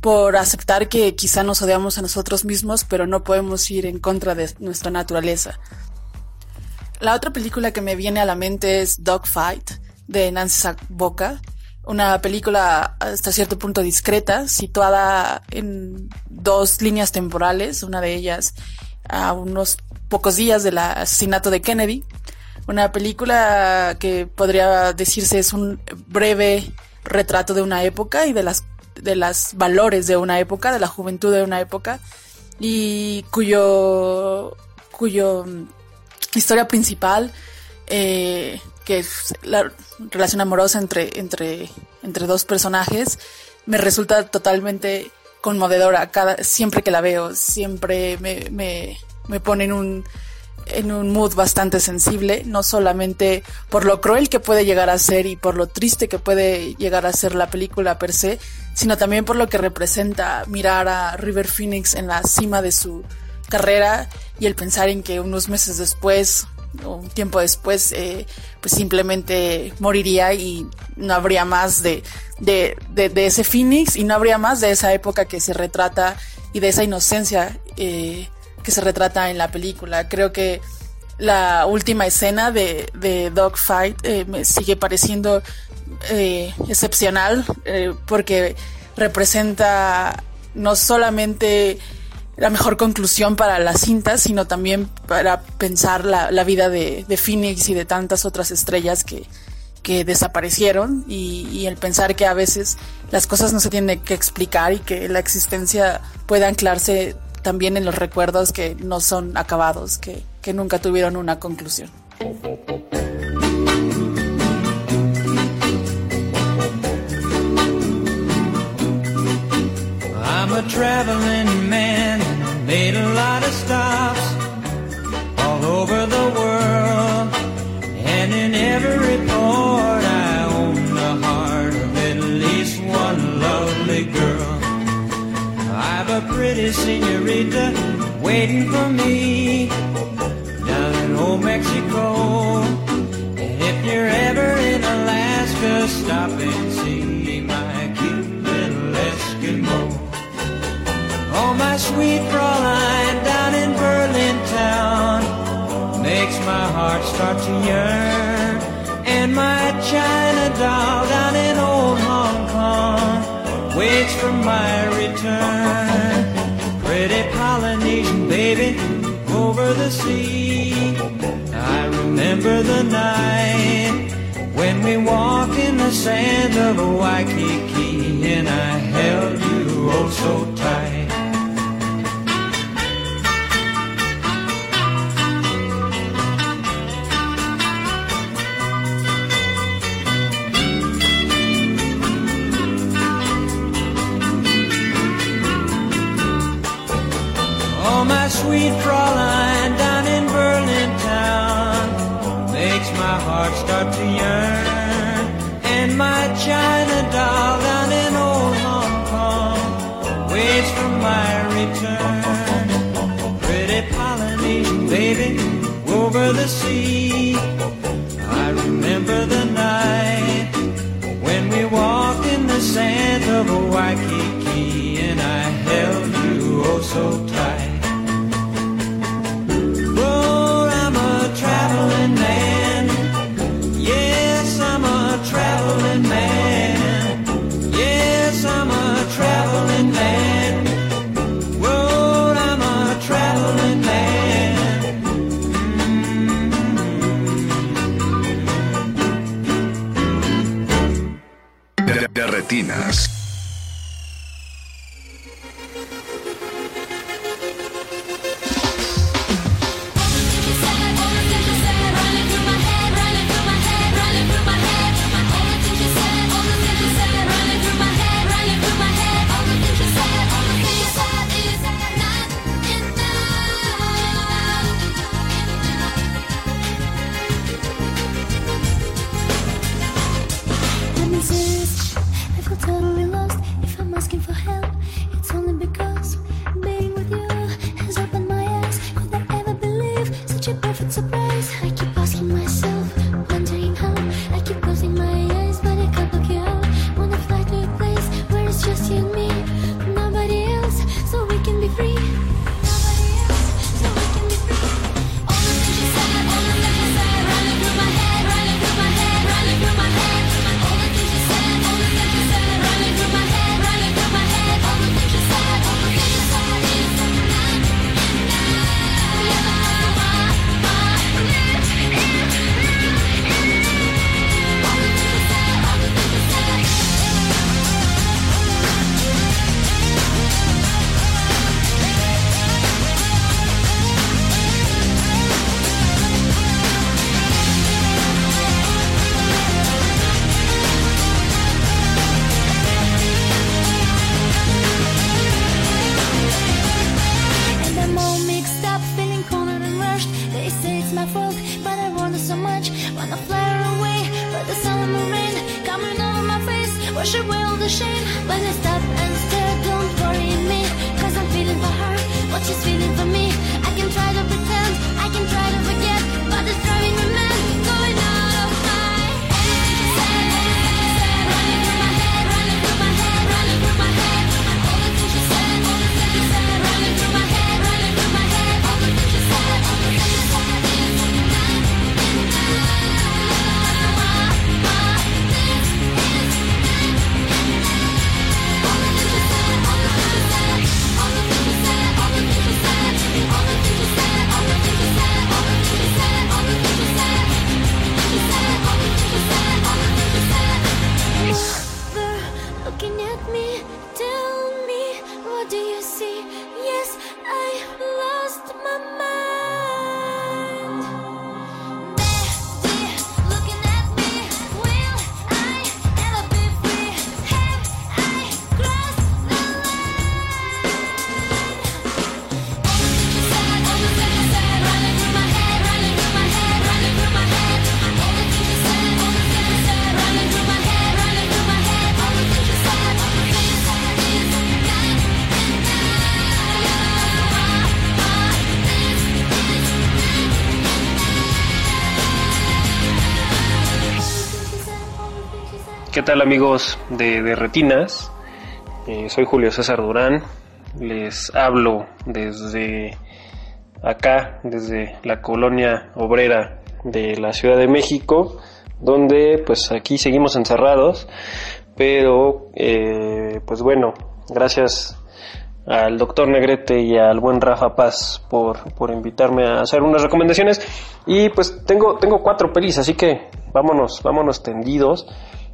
por aceptar que quizá nos odiamos a nosotros mismos, pero no podemos ir en contra de nuestra naturaleza. La otra película que me viene a la mente es Dogfight, de Nancy Boca, una película hasta cierto punto discreta, situada en dos líneas temporales, una de ellas a unos pocos días del asesinato de Kennedy, una película que podría decirse es un breve retrato de una época y de las de los valores de una época, de la juventud de una época, y cuyo, cuyo historia principal, eh, que es la relación amorosa entre, entre, entre dos personajes, me resulta totalmente conmovedora. Cada, siempre que la veo, siempre me, me, me pone en un, en un mood bastante sensible, no solamente por lo cruel que puede llegar a ser y por lo triste que puede llegar a ser la película per se, sino también por lo que representa mirar a River Phoenix en la cima de su carrera y el pensar en que unos meses después o un tiempo después eh, pues simplemente moriría y no habría más de, de, de, ese Phoenix y no habría más de esa época que se retrata y de esa inocencia eh, que se retrata en la película. Creo que la última escena de, de Dogfight eh, me sigue pareciendo eh, excepcional porque representa no solamente la mejor conclusión para la cinta, sino también para pensar la, la vida de, Phoenix y de tantas otras estrellas que, que desaparecieron y, el pensar que a veces las cosas no se tienen que explicar y que la existencia puede anclarse también en los recuerdos que no son acabados, que, que nunca tuvieron una conclusión. Made a lot of stops all over the world, and in every port I own the heart of at least one lovely girl. I've a pretty senorita waiting for me down in old Mexico. And if you're ever in Alaska, stop and my sweet Fraulein down in Berlin town makes my heart start to yearn. And my China doll down in old Hong Kong waits for my return. Pretty Polynesian baby over the sea. I remember the night when we walked in the sand of Waikiki and I held you oh so tight. Sweet Fraulein down in Berlin town makes my heart start to yearn. And my China doll down in old Hong Kong waits for my return. Pretty Polynesian baby over the sea. I remember the night when we walked in the sand of Waikiki and I held you oh so tight. De, ¿Qué tal amigos de, Retinas? Eh, soy Julio César Durán. Les hablo desde acá, desde la colonia obrera de la Ciudad de México, donde pues aquí seguimos encerrados, pero eh, pues bueno, gracias al doctor Negrete y al buen Rafa Paz por, por invitarme a hacer unas recomendaciones. Y pues tengo, tengo cuatro pelis, así que vámonos, vámonos tendidos.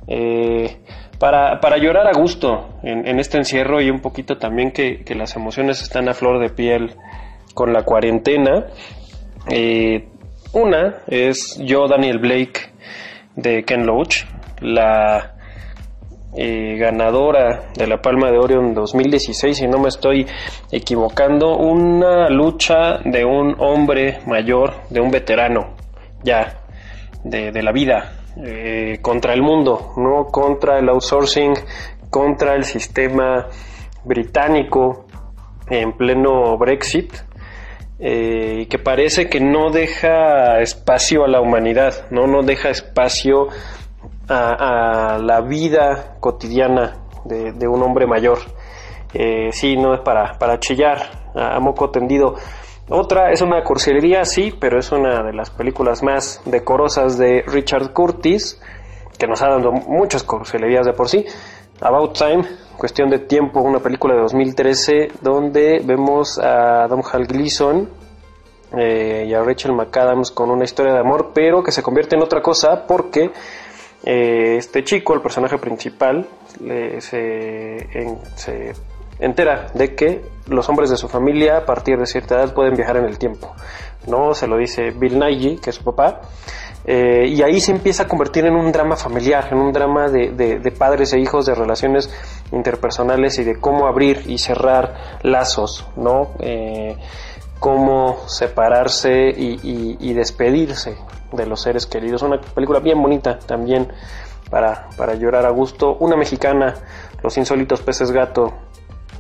Eh, para, para llorar a gusto en, este encierro y un poquito también que, las emociones están a flor de piel con la cuarentena. Eh, una es yo, Daniel Blake, de Ken Loach, la eh, ganadora de la Palma de Oro en 2016, si no me estoy equivocando, una lucha de un hombre mayor, de un veterano ya de la vida, eh, contra el mundo, no contra el outsourcing, contra el sistema británico en pleno Brexit, eh, que parece que no deja espacio a la humanidad, no, no deja espacio a, la vida cotidiana de, un hombre mayor. Eh, sí, no es para, para chillar a, moco tendido. Otra es una cursilería, sí, pero es una de las películas más decorosas de Richard Curtis, que nos ha dado muchas cursilerías de por sí. About Time, cuestión de tiempo, una película de 2013 donde vemos a Don Hal Gleason eh, y a Rachel McAdams con una historia de amor, pero que se convierte en otra cosa porque eh, este chico, el personaje principal, le, se, se, entera de que los hombres de su familia a partir de cierta edad pueden viajar en el tiempo. ¿no? Se lo dice Bill Nighy, que es su papá, eh, y ahí se empieza a convertir en un drama familiar, en un drama de, de, padres e hijos, de relaciones interpersonales y de cómo abrir y cerrar lazos, ¿no? Eh, cómo separarse y, y, y, despedirse de los seres queridos. Una película bien bonita también para, para llorar a gusto. Una mexicana, Los insólitos peces gato,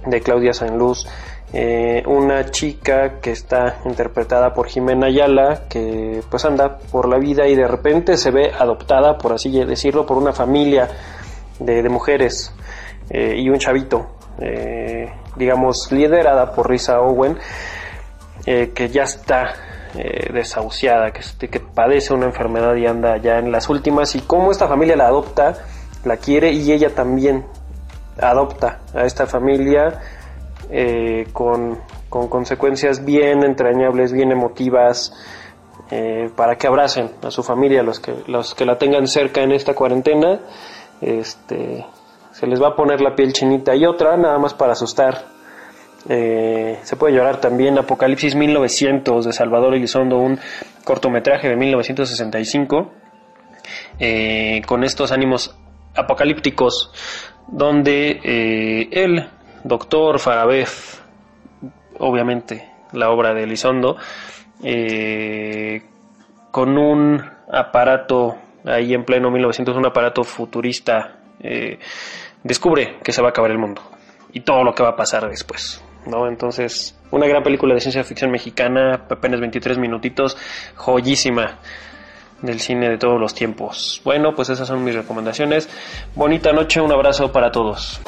de Claudia Sanluz. Eh, una chica que está interpretada por Jimena Ayala, que pues anda por la vida y de repente se ve adoptada, por así decirlo, por una familia de, mujeres eh, y un chavito, eh, digamos, liderada por Risa Owen, eh, que ya está desahuciada, que, que padece una enfermedad y anda ya en las últimas, y cómo esta familia la adopta, la quiere y ella también adopta a esta familia eh, con, con, consecuencias bien entrañables, bien emotivas, eh, para que abracen a su familia, los que, los que la tengan cerca en esta cuarentena. Este, se les va a poner la piel chinita y otra, nada más para asustar. Eh, se puede llorar también Apocalipsis 1900 de Salvador Elizondo, un cortometraje de 1965, eh, con estos ánimos apocalípticos donde eh, el doctor Farabef, obviamente la obra de Elizondo, eh, con un aparato ahí en pleno 1900, un aparato futurista, eh, descubre que se va a acabar el mundo y todo lo que va a pasar después. ¿no? Entonces, una gran película de ciencia ficción mexicana, apenas 23 minutitos, joyísima del cine de todos los tiempos. Bueno, pues esas son mis recomendaciones. Bonita noche, un abrazo para todos.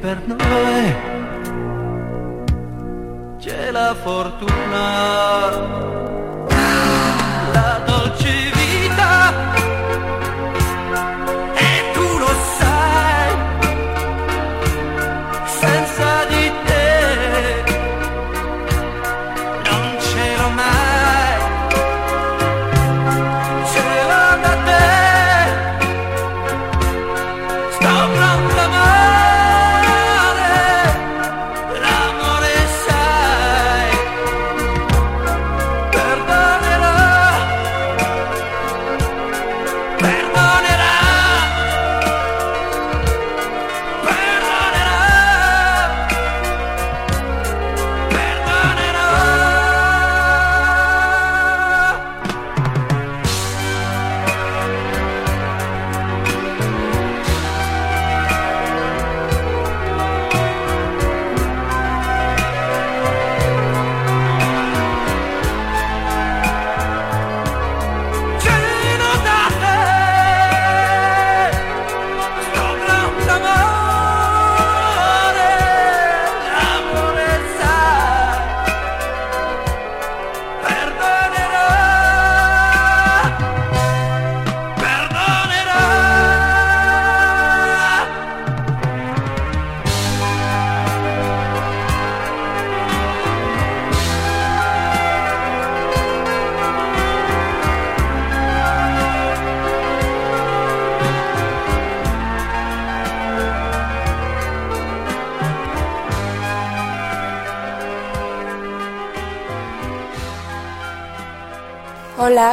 Per noi. C'è la fortuna,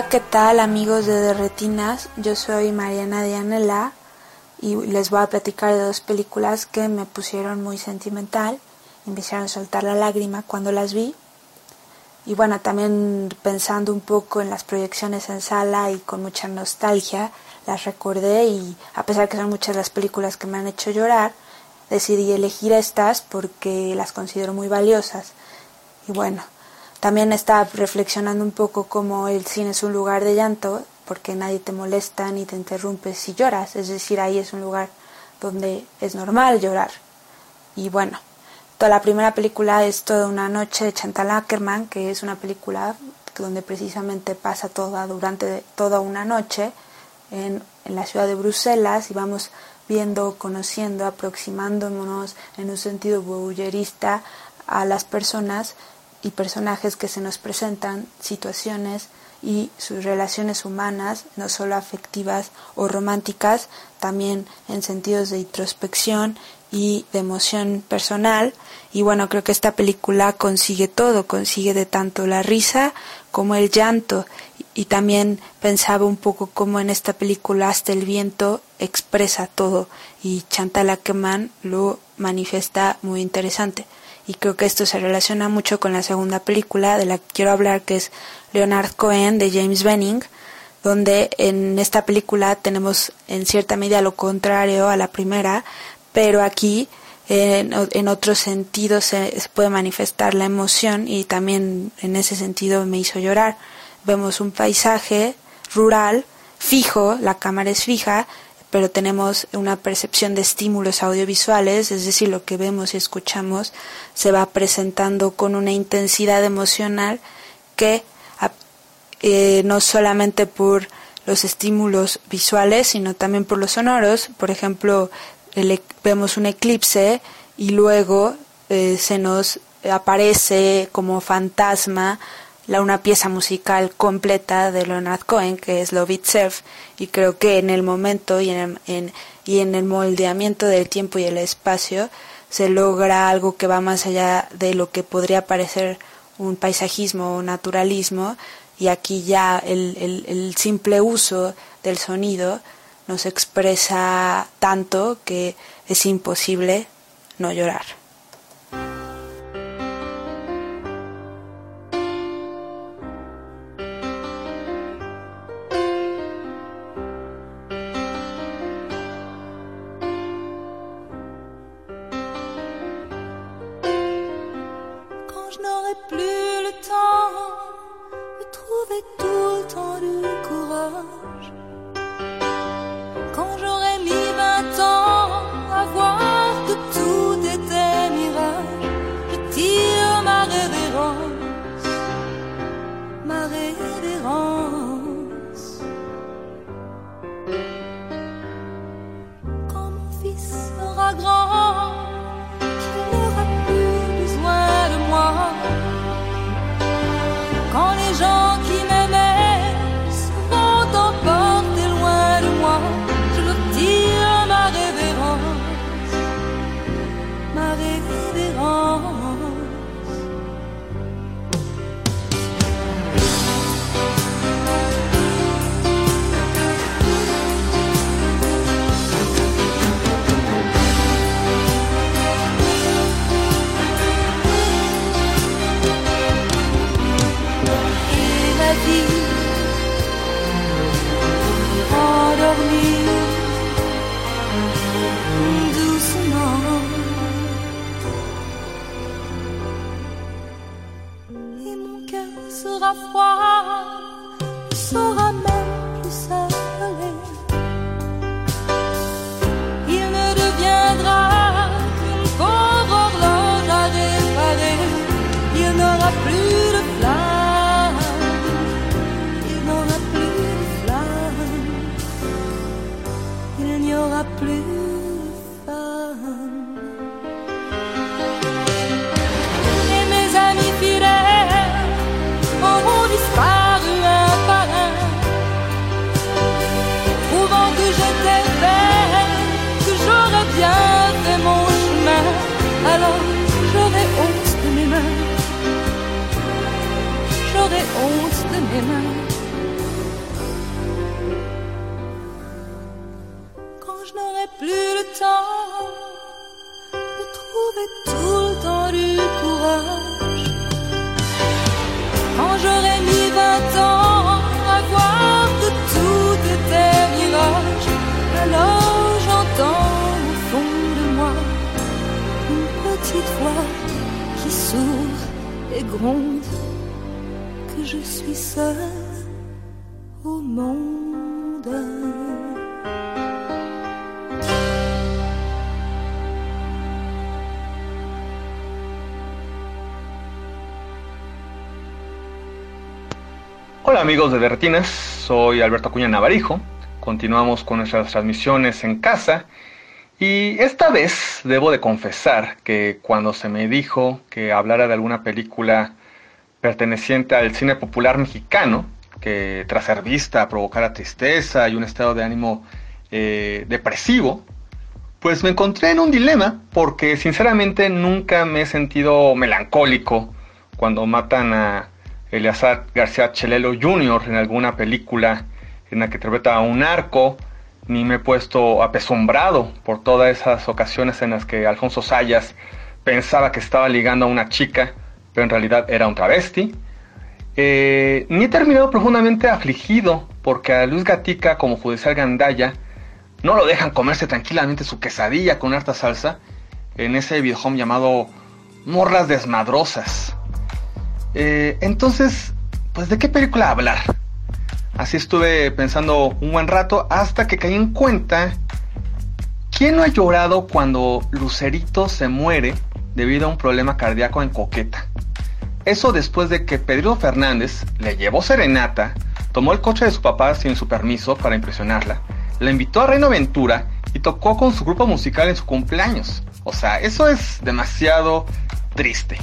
¿qué tal amigos de Derretinas? Yo soy Mariana Dianela y les voy a platicar de dos películas que me pusieron muy sentimental me hicieron soltar la lágrima cuando las vi. Y bueno, también pensando un poco en las proyecciones en sala y con mucha nostalgia, las recordé y a pesar que son muchas las películas que me han hecho llorar, decidí elegir estas porque las considero muy valiosas. Y bueno, también estaba reflexionando un poco cómo el cine es un lugar de llanto, porque nadie te molesta ni te interrumpe si lloras, es decir, ahí es un lugar donde es normal llorar. Y bueno, toda la primera película es Toda una noche de Chantal Ackerman, que es una película donde precisamente pasa toda durante toda una noche en, en la ciudad de Bruselas y vamos viendo, conociendo, aproximándonos en un sentido voyeurista a las personas y personajes que se nos presentan, situaciones y sus relaciones humanas, no solo afectivas o románticas, también en sentidos de introspección y de emoción personal. Y bueno, creo que esta película consigue todo, consigue de tanto la risa como el llanto. Y también pensaba un poco cómo en esta película hasta el viento expresa todo y Chantal Ackerman lo manifiesta muy interesante y creo que esto se relaciona mucho con la segunda película de la que quiero hablar que es Leonard Cohen de James Benning donde en esta película tenemos en cierta medida lo contrario a la primera, pero aquí en, en otro sentido se, se puede manifestar la emoción y también en ese sentido me hizo llorar. Vemos un paisaje rural fijo, la cámara es fija, pero tenemos una percepción de estímulos audiovisuales, es decir, lo que vemos y escuchamos se va presentando con una intensidad emocional que eh, no solamente por los estímulos visuales, sino también por los sonoros. Por ejemplo, el, vemos un eclipse y luego eh, se nos aparece como fantasma la, una pieza musical completa de Leonard Cohen, que es Love Itself, y creo que en el momento y en en, y en el moldeamiento del tiempo y el espacio se logra algo que va más allá de lo que podría parecer un paisajismo o naturalismo, y aquí ya el, el, el simple uso del sonido nos expresa tanto que es imposible no llorar. autrefois gronde que je suis seule au monde. Hola amigos de Derretinas, soy Alberto Acuña Navarijo. Continuamos con nuestras transmisiones en casa y esta vez debo de confesar que cuando se me dijo que hablara de alguna película perteneciente al cine popular mexicano, que tras ser vista provocara tristeza y un estado de ánimo eh, depresivo, pues me encontré en un dilema porque sinceramente nunca me he sentido melancólico cuando matan a Eleazar García Chelelo Jr. en alguna película en la que interpreta a un narco, ni me he puesto apesumbrado por todas esas ocasiones en las que Alfonso Sayas pensaba que estaba ligando a una chica, pero en realidad era un travesti. Eh, ni he terminado profundamente afligido porque a Luis Gatica como judicial Gandaya no lo dejan comerse tranquilamente su quesadilla con harta salsa en ese videohome llamado Morras Desmadrosas. Eh, entonces, pues de qué película hablar. Así estuve pensando un buen rato hasta que caí en cuenta ¿Quién no ha llorado cuando Lucerito se muere debido a un problema cardíaco en Coqueta? Eso después de que Pedro Fernández le llevó serenata, tomó el coche de su papá sin su permiso para impresionarla, la invitó a Reino Aventura y tocó con su grupo musical en su cumpleaños. O sea, eso es demasiado triste.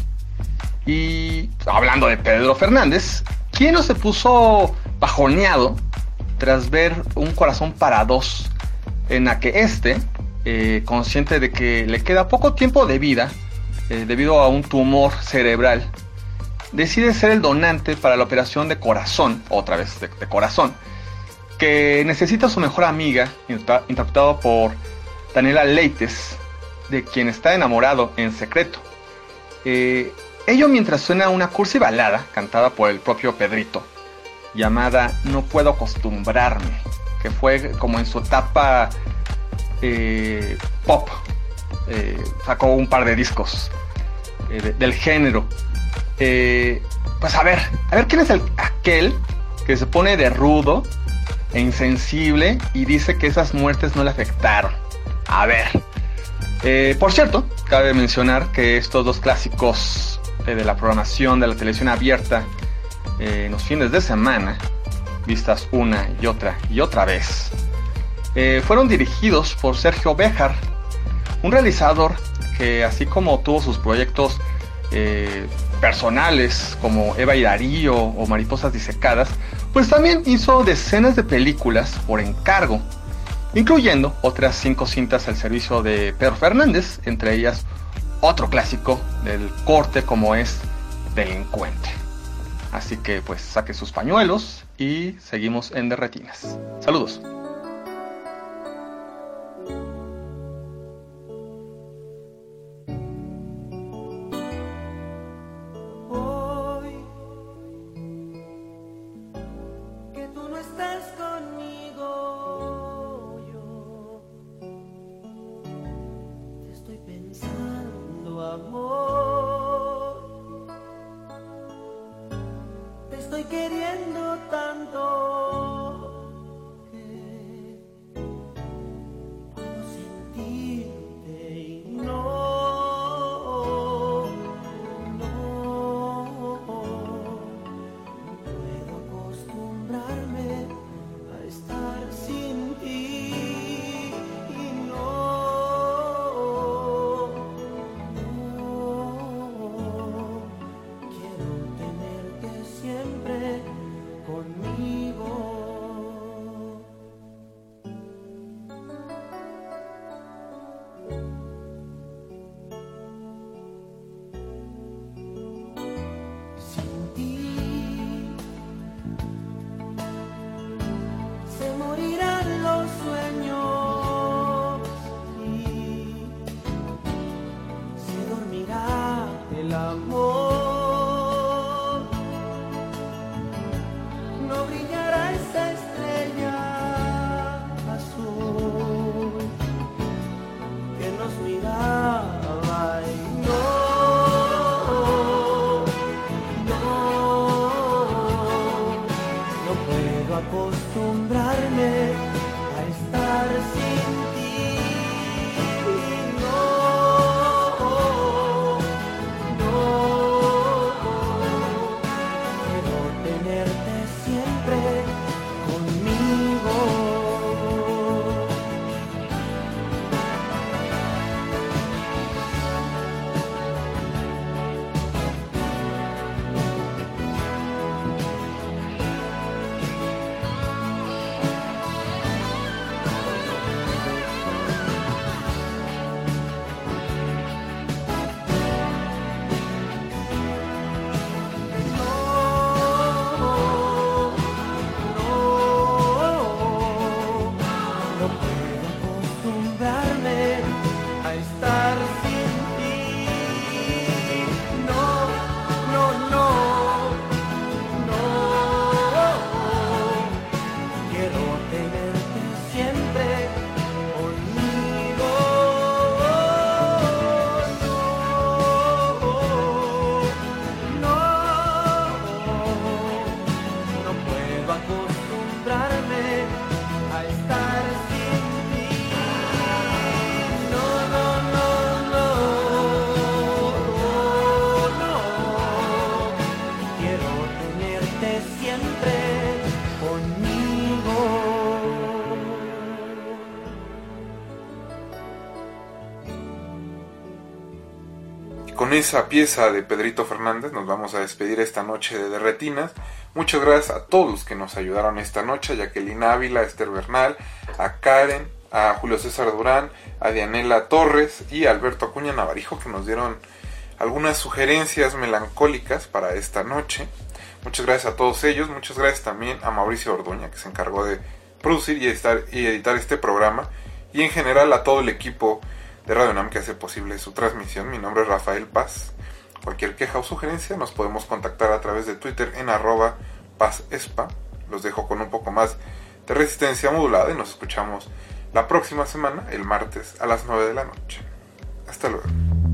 Y hablando de Pedro Fernández, ¿quién no se puso bajoneado tras ver un corazón para dos en la que este, eh, consciente de que le queda poco tiempo de vida eh, debido a un tumor cerebral, decide ser el donante para la operación de corazón, otra vez de, corazón, que necesita su mejor amiga, interpretado por Daniela Leites, de quien está enamorado en secreto. Eh, ello mientras suena una cursi balada cantada por el propio Pedrito, llamada No puedo acostumbrarme, que fue como en su etapa eh, pop. Eh, sacó un par de discos eh, de- del género. Pues a ver, a ver quién es el, aquel que se pone de rudo e insensible y dice que esas muertes no le afectaron. A ver. Por cierto, cabe mencionar que estos dos clásicos de la programación de la televisión abierta eh, en los fines de semana, vistas una y otra y otra vez, eh, fueron dirigidos por Sergio Béjar, un realizador que así como tuvo sus proyectos eh, personales como Eva y Darío o Mariposas Disecadas, pues también hizo decenas de películas por encargo, incluyendo otras cinco cintas al servicio de Pedro Fernández, entre ellas otro clásico del corte como es Delincuente. Así que pues saque sus pañuelos y seguimos en Derretinas. Saludos. Esa pieza de Pedrito Fernández nos vamos a despedir esta noche de Derretinas. Muchas gracias a todos los que nos ayudaron esta noche, a Jacqueline Ávila, a Esther Bernal, a Karen, a Julio César Durán, a Dianela Torres y a Alberto Acuña Navarijo que nos dieron algunas sugerencias melancólicas para esta noche. Muchas gracias a todos ellos, muchas gracias también a Mauricio Orduña que se encargó de producir y editar, y editar este programa y en general a todo el equipo de Radio Nam que hace posible su transmisión. Mi nombre es Rafael Paz. Cualquier queja o sugerencia nos podemos contactar a través de Twitter en arroba pazespa. Los dejo con un poco más de resistencia modulada y nos escuchamos la próxima semana, el martes a las 9 de la noche. Hasta luego.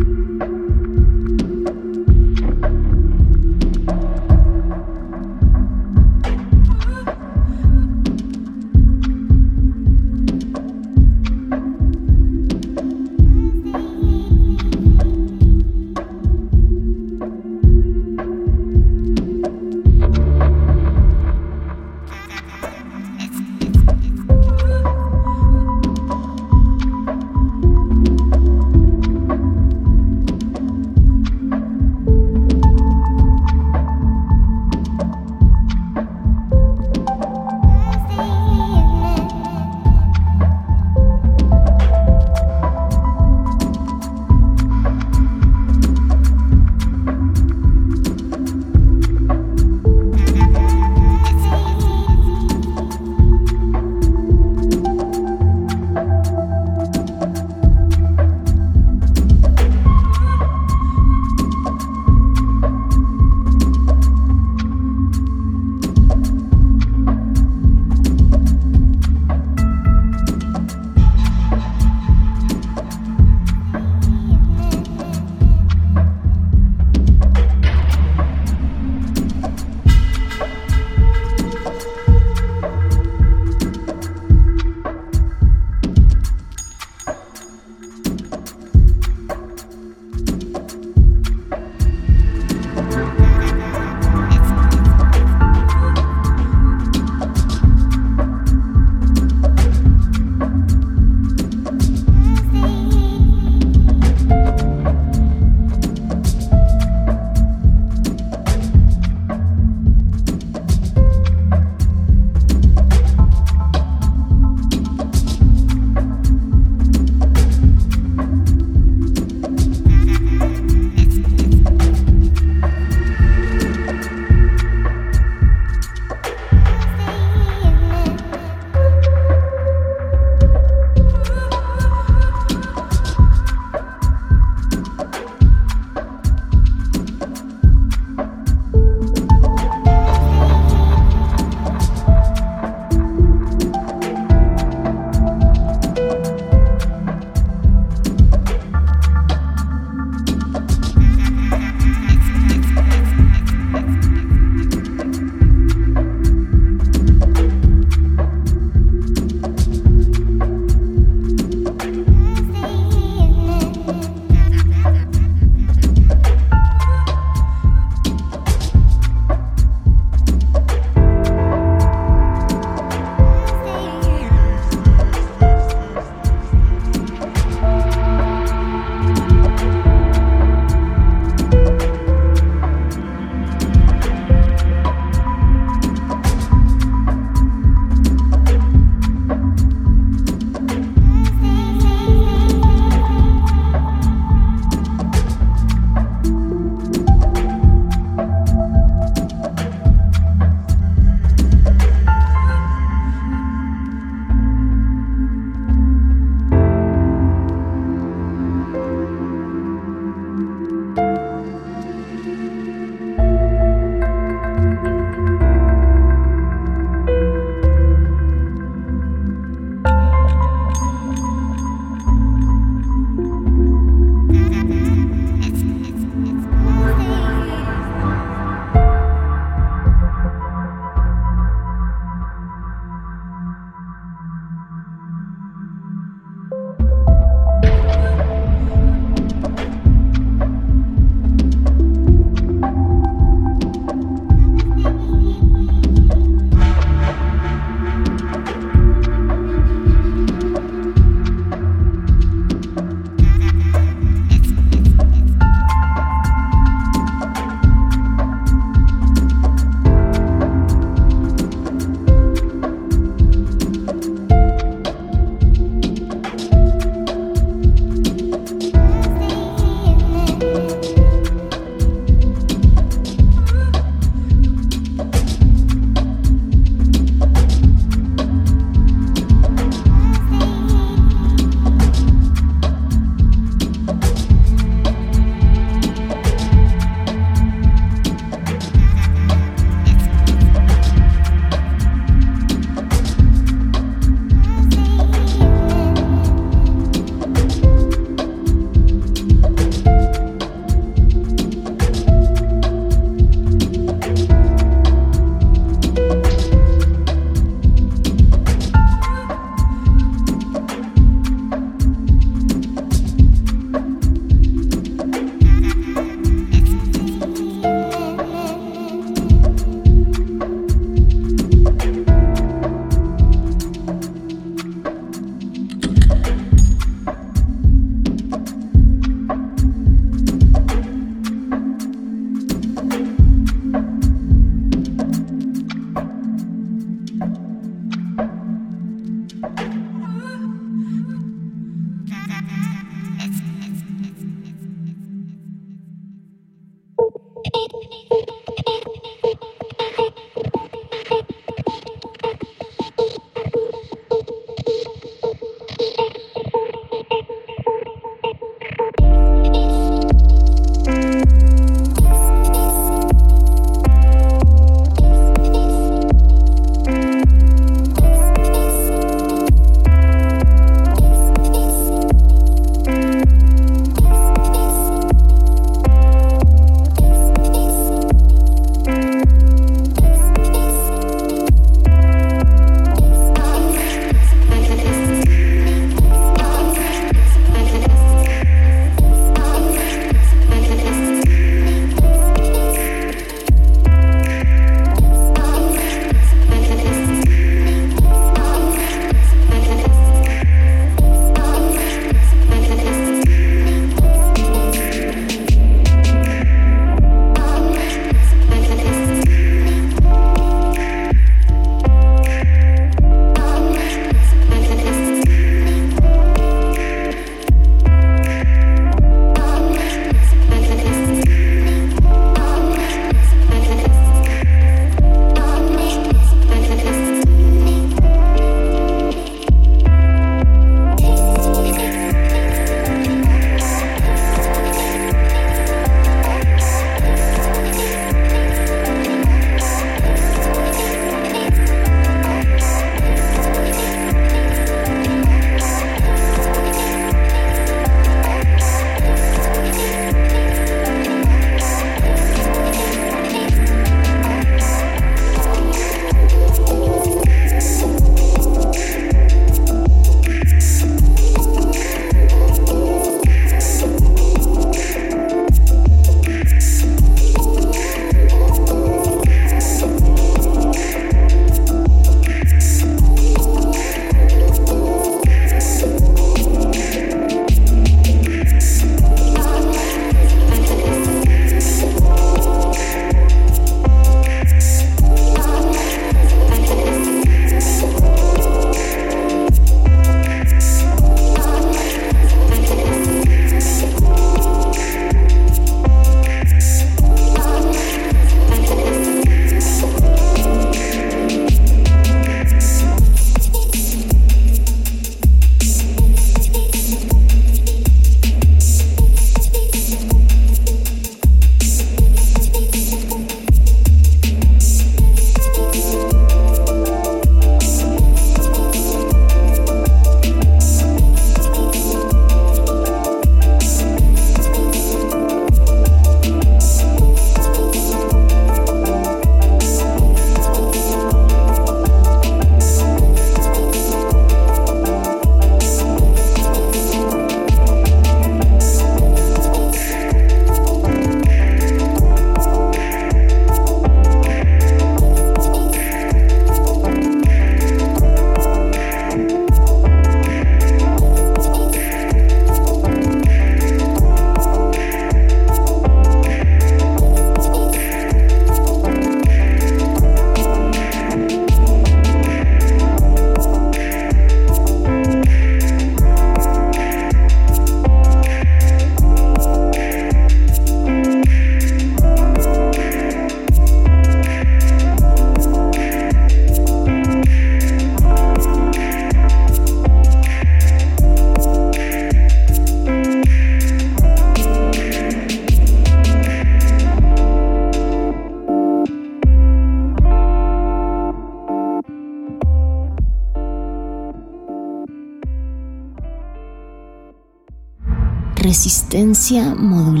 Modulada.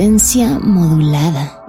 Resistencia modulada.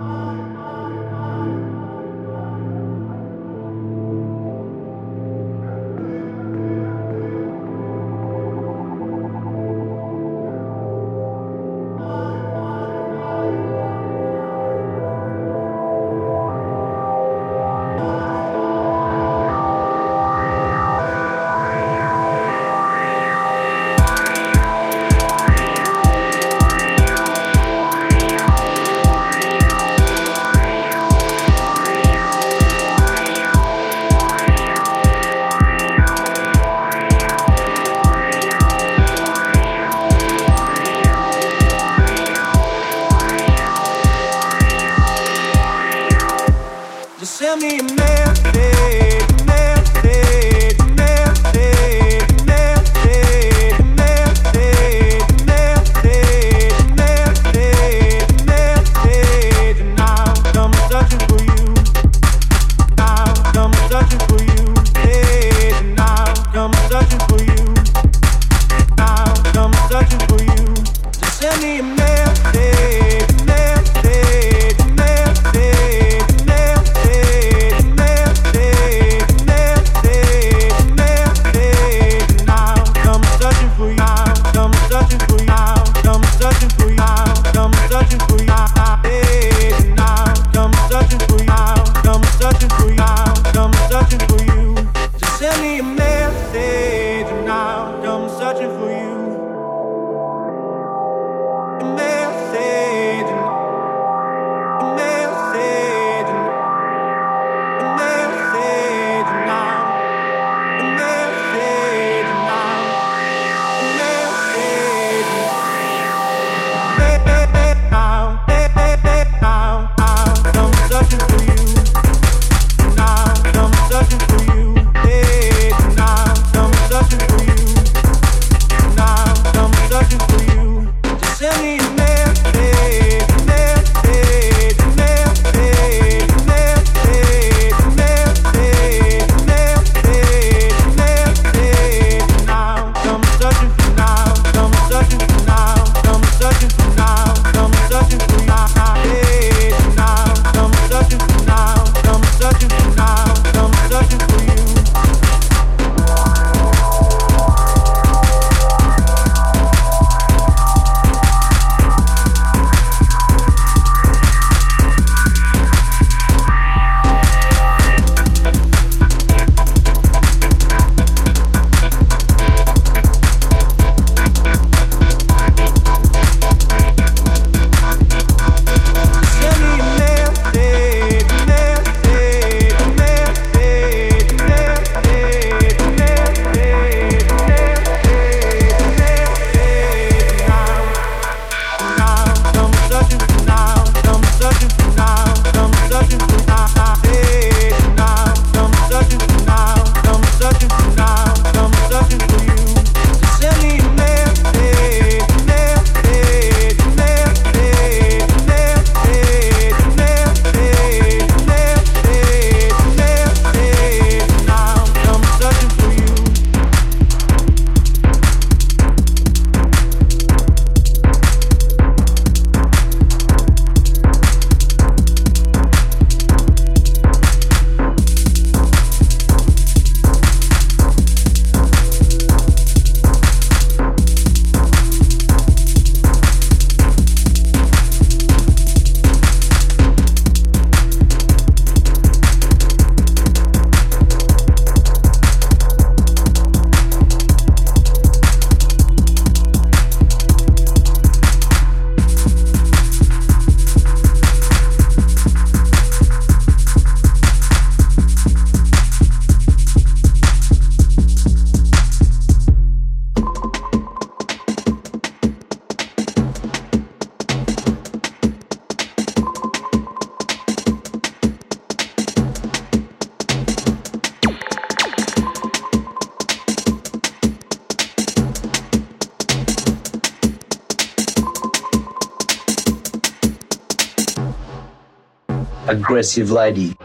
Aggressive lady.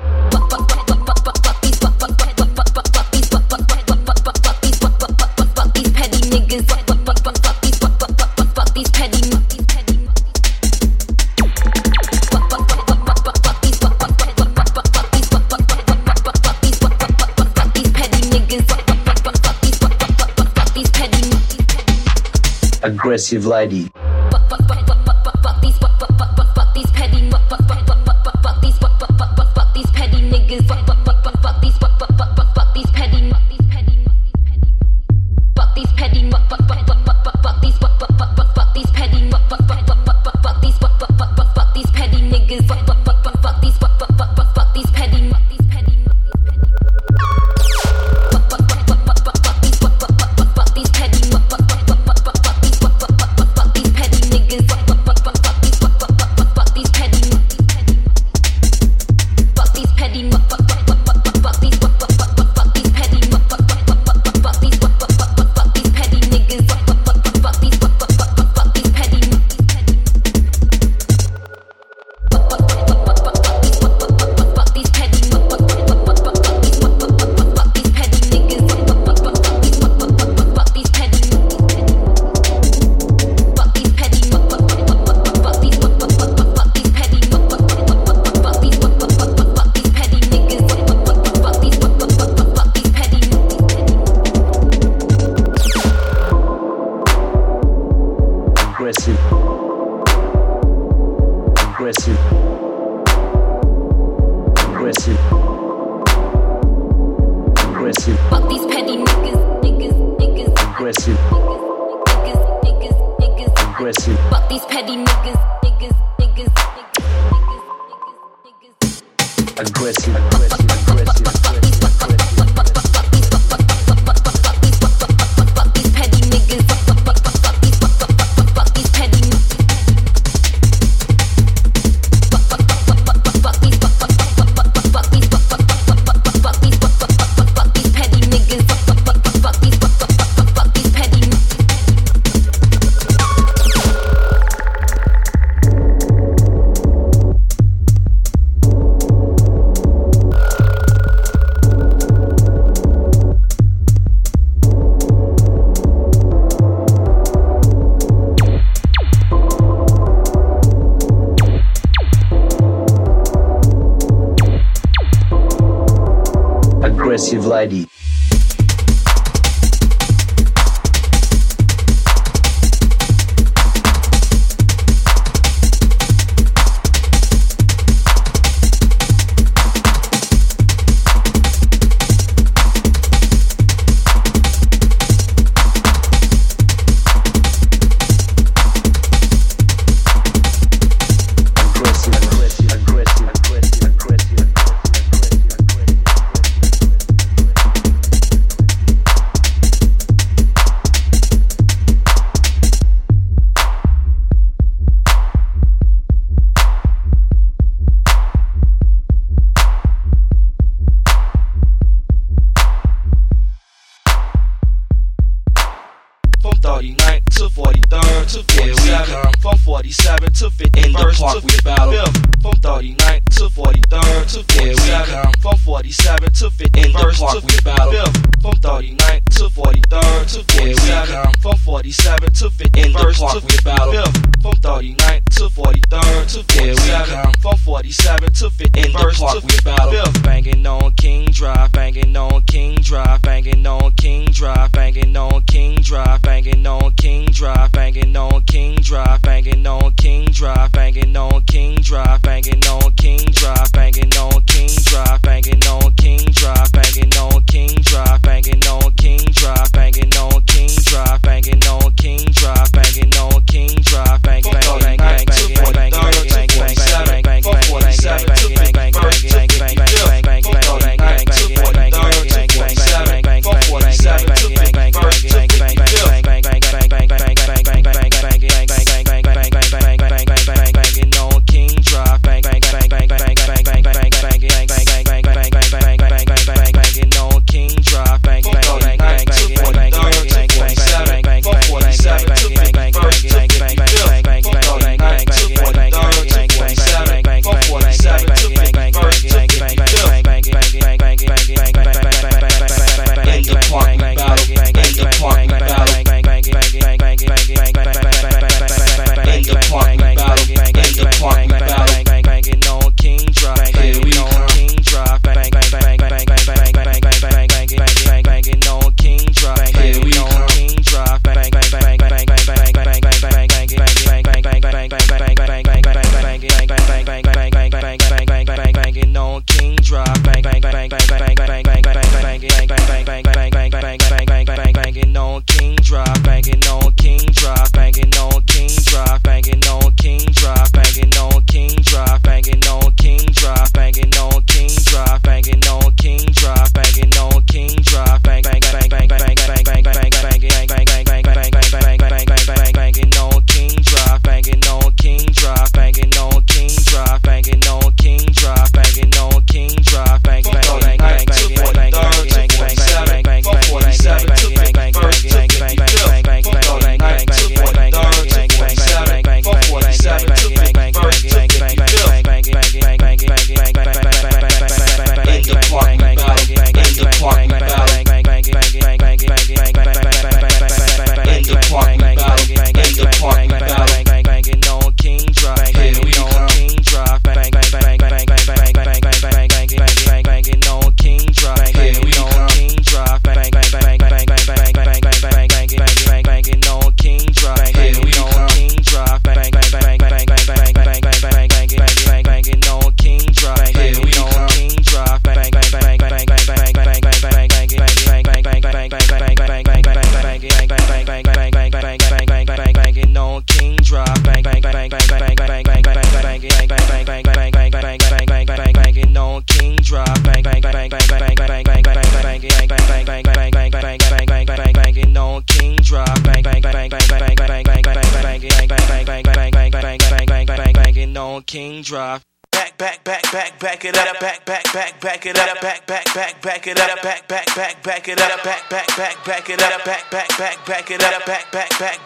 Aggressive lady.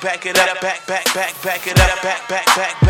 back it up, back, back, back, back it up, back, back, back, back.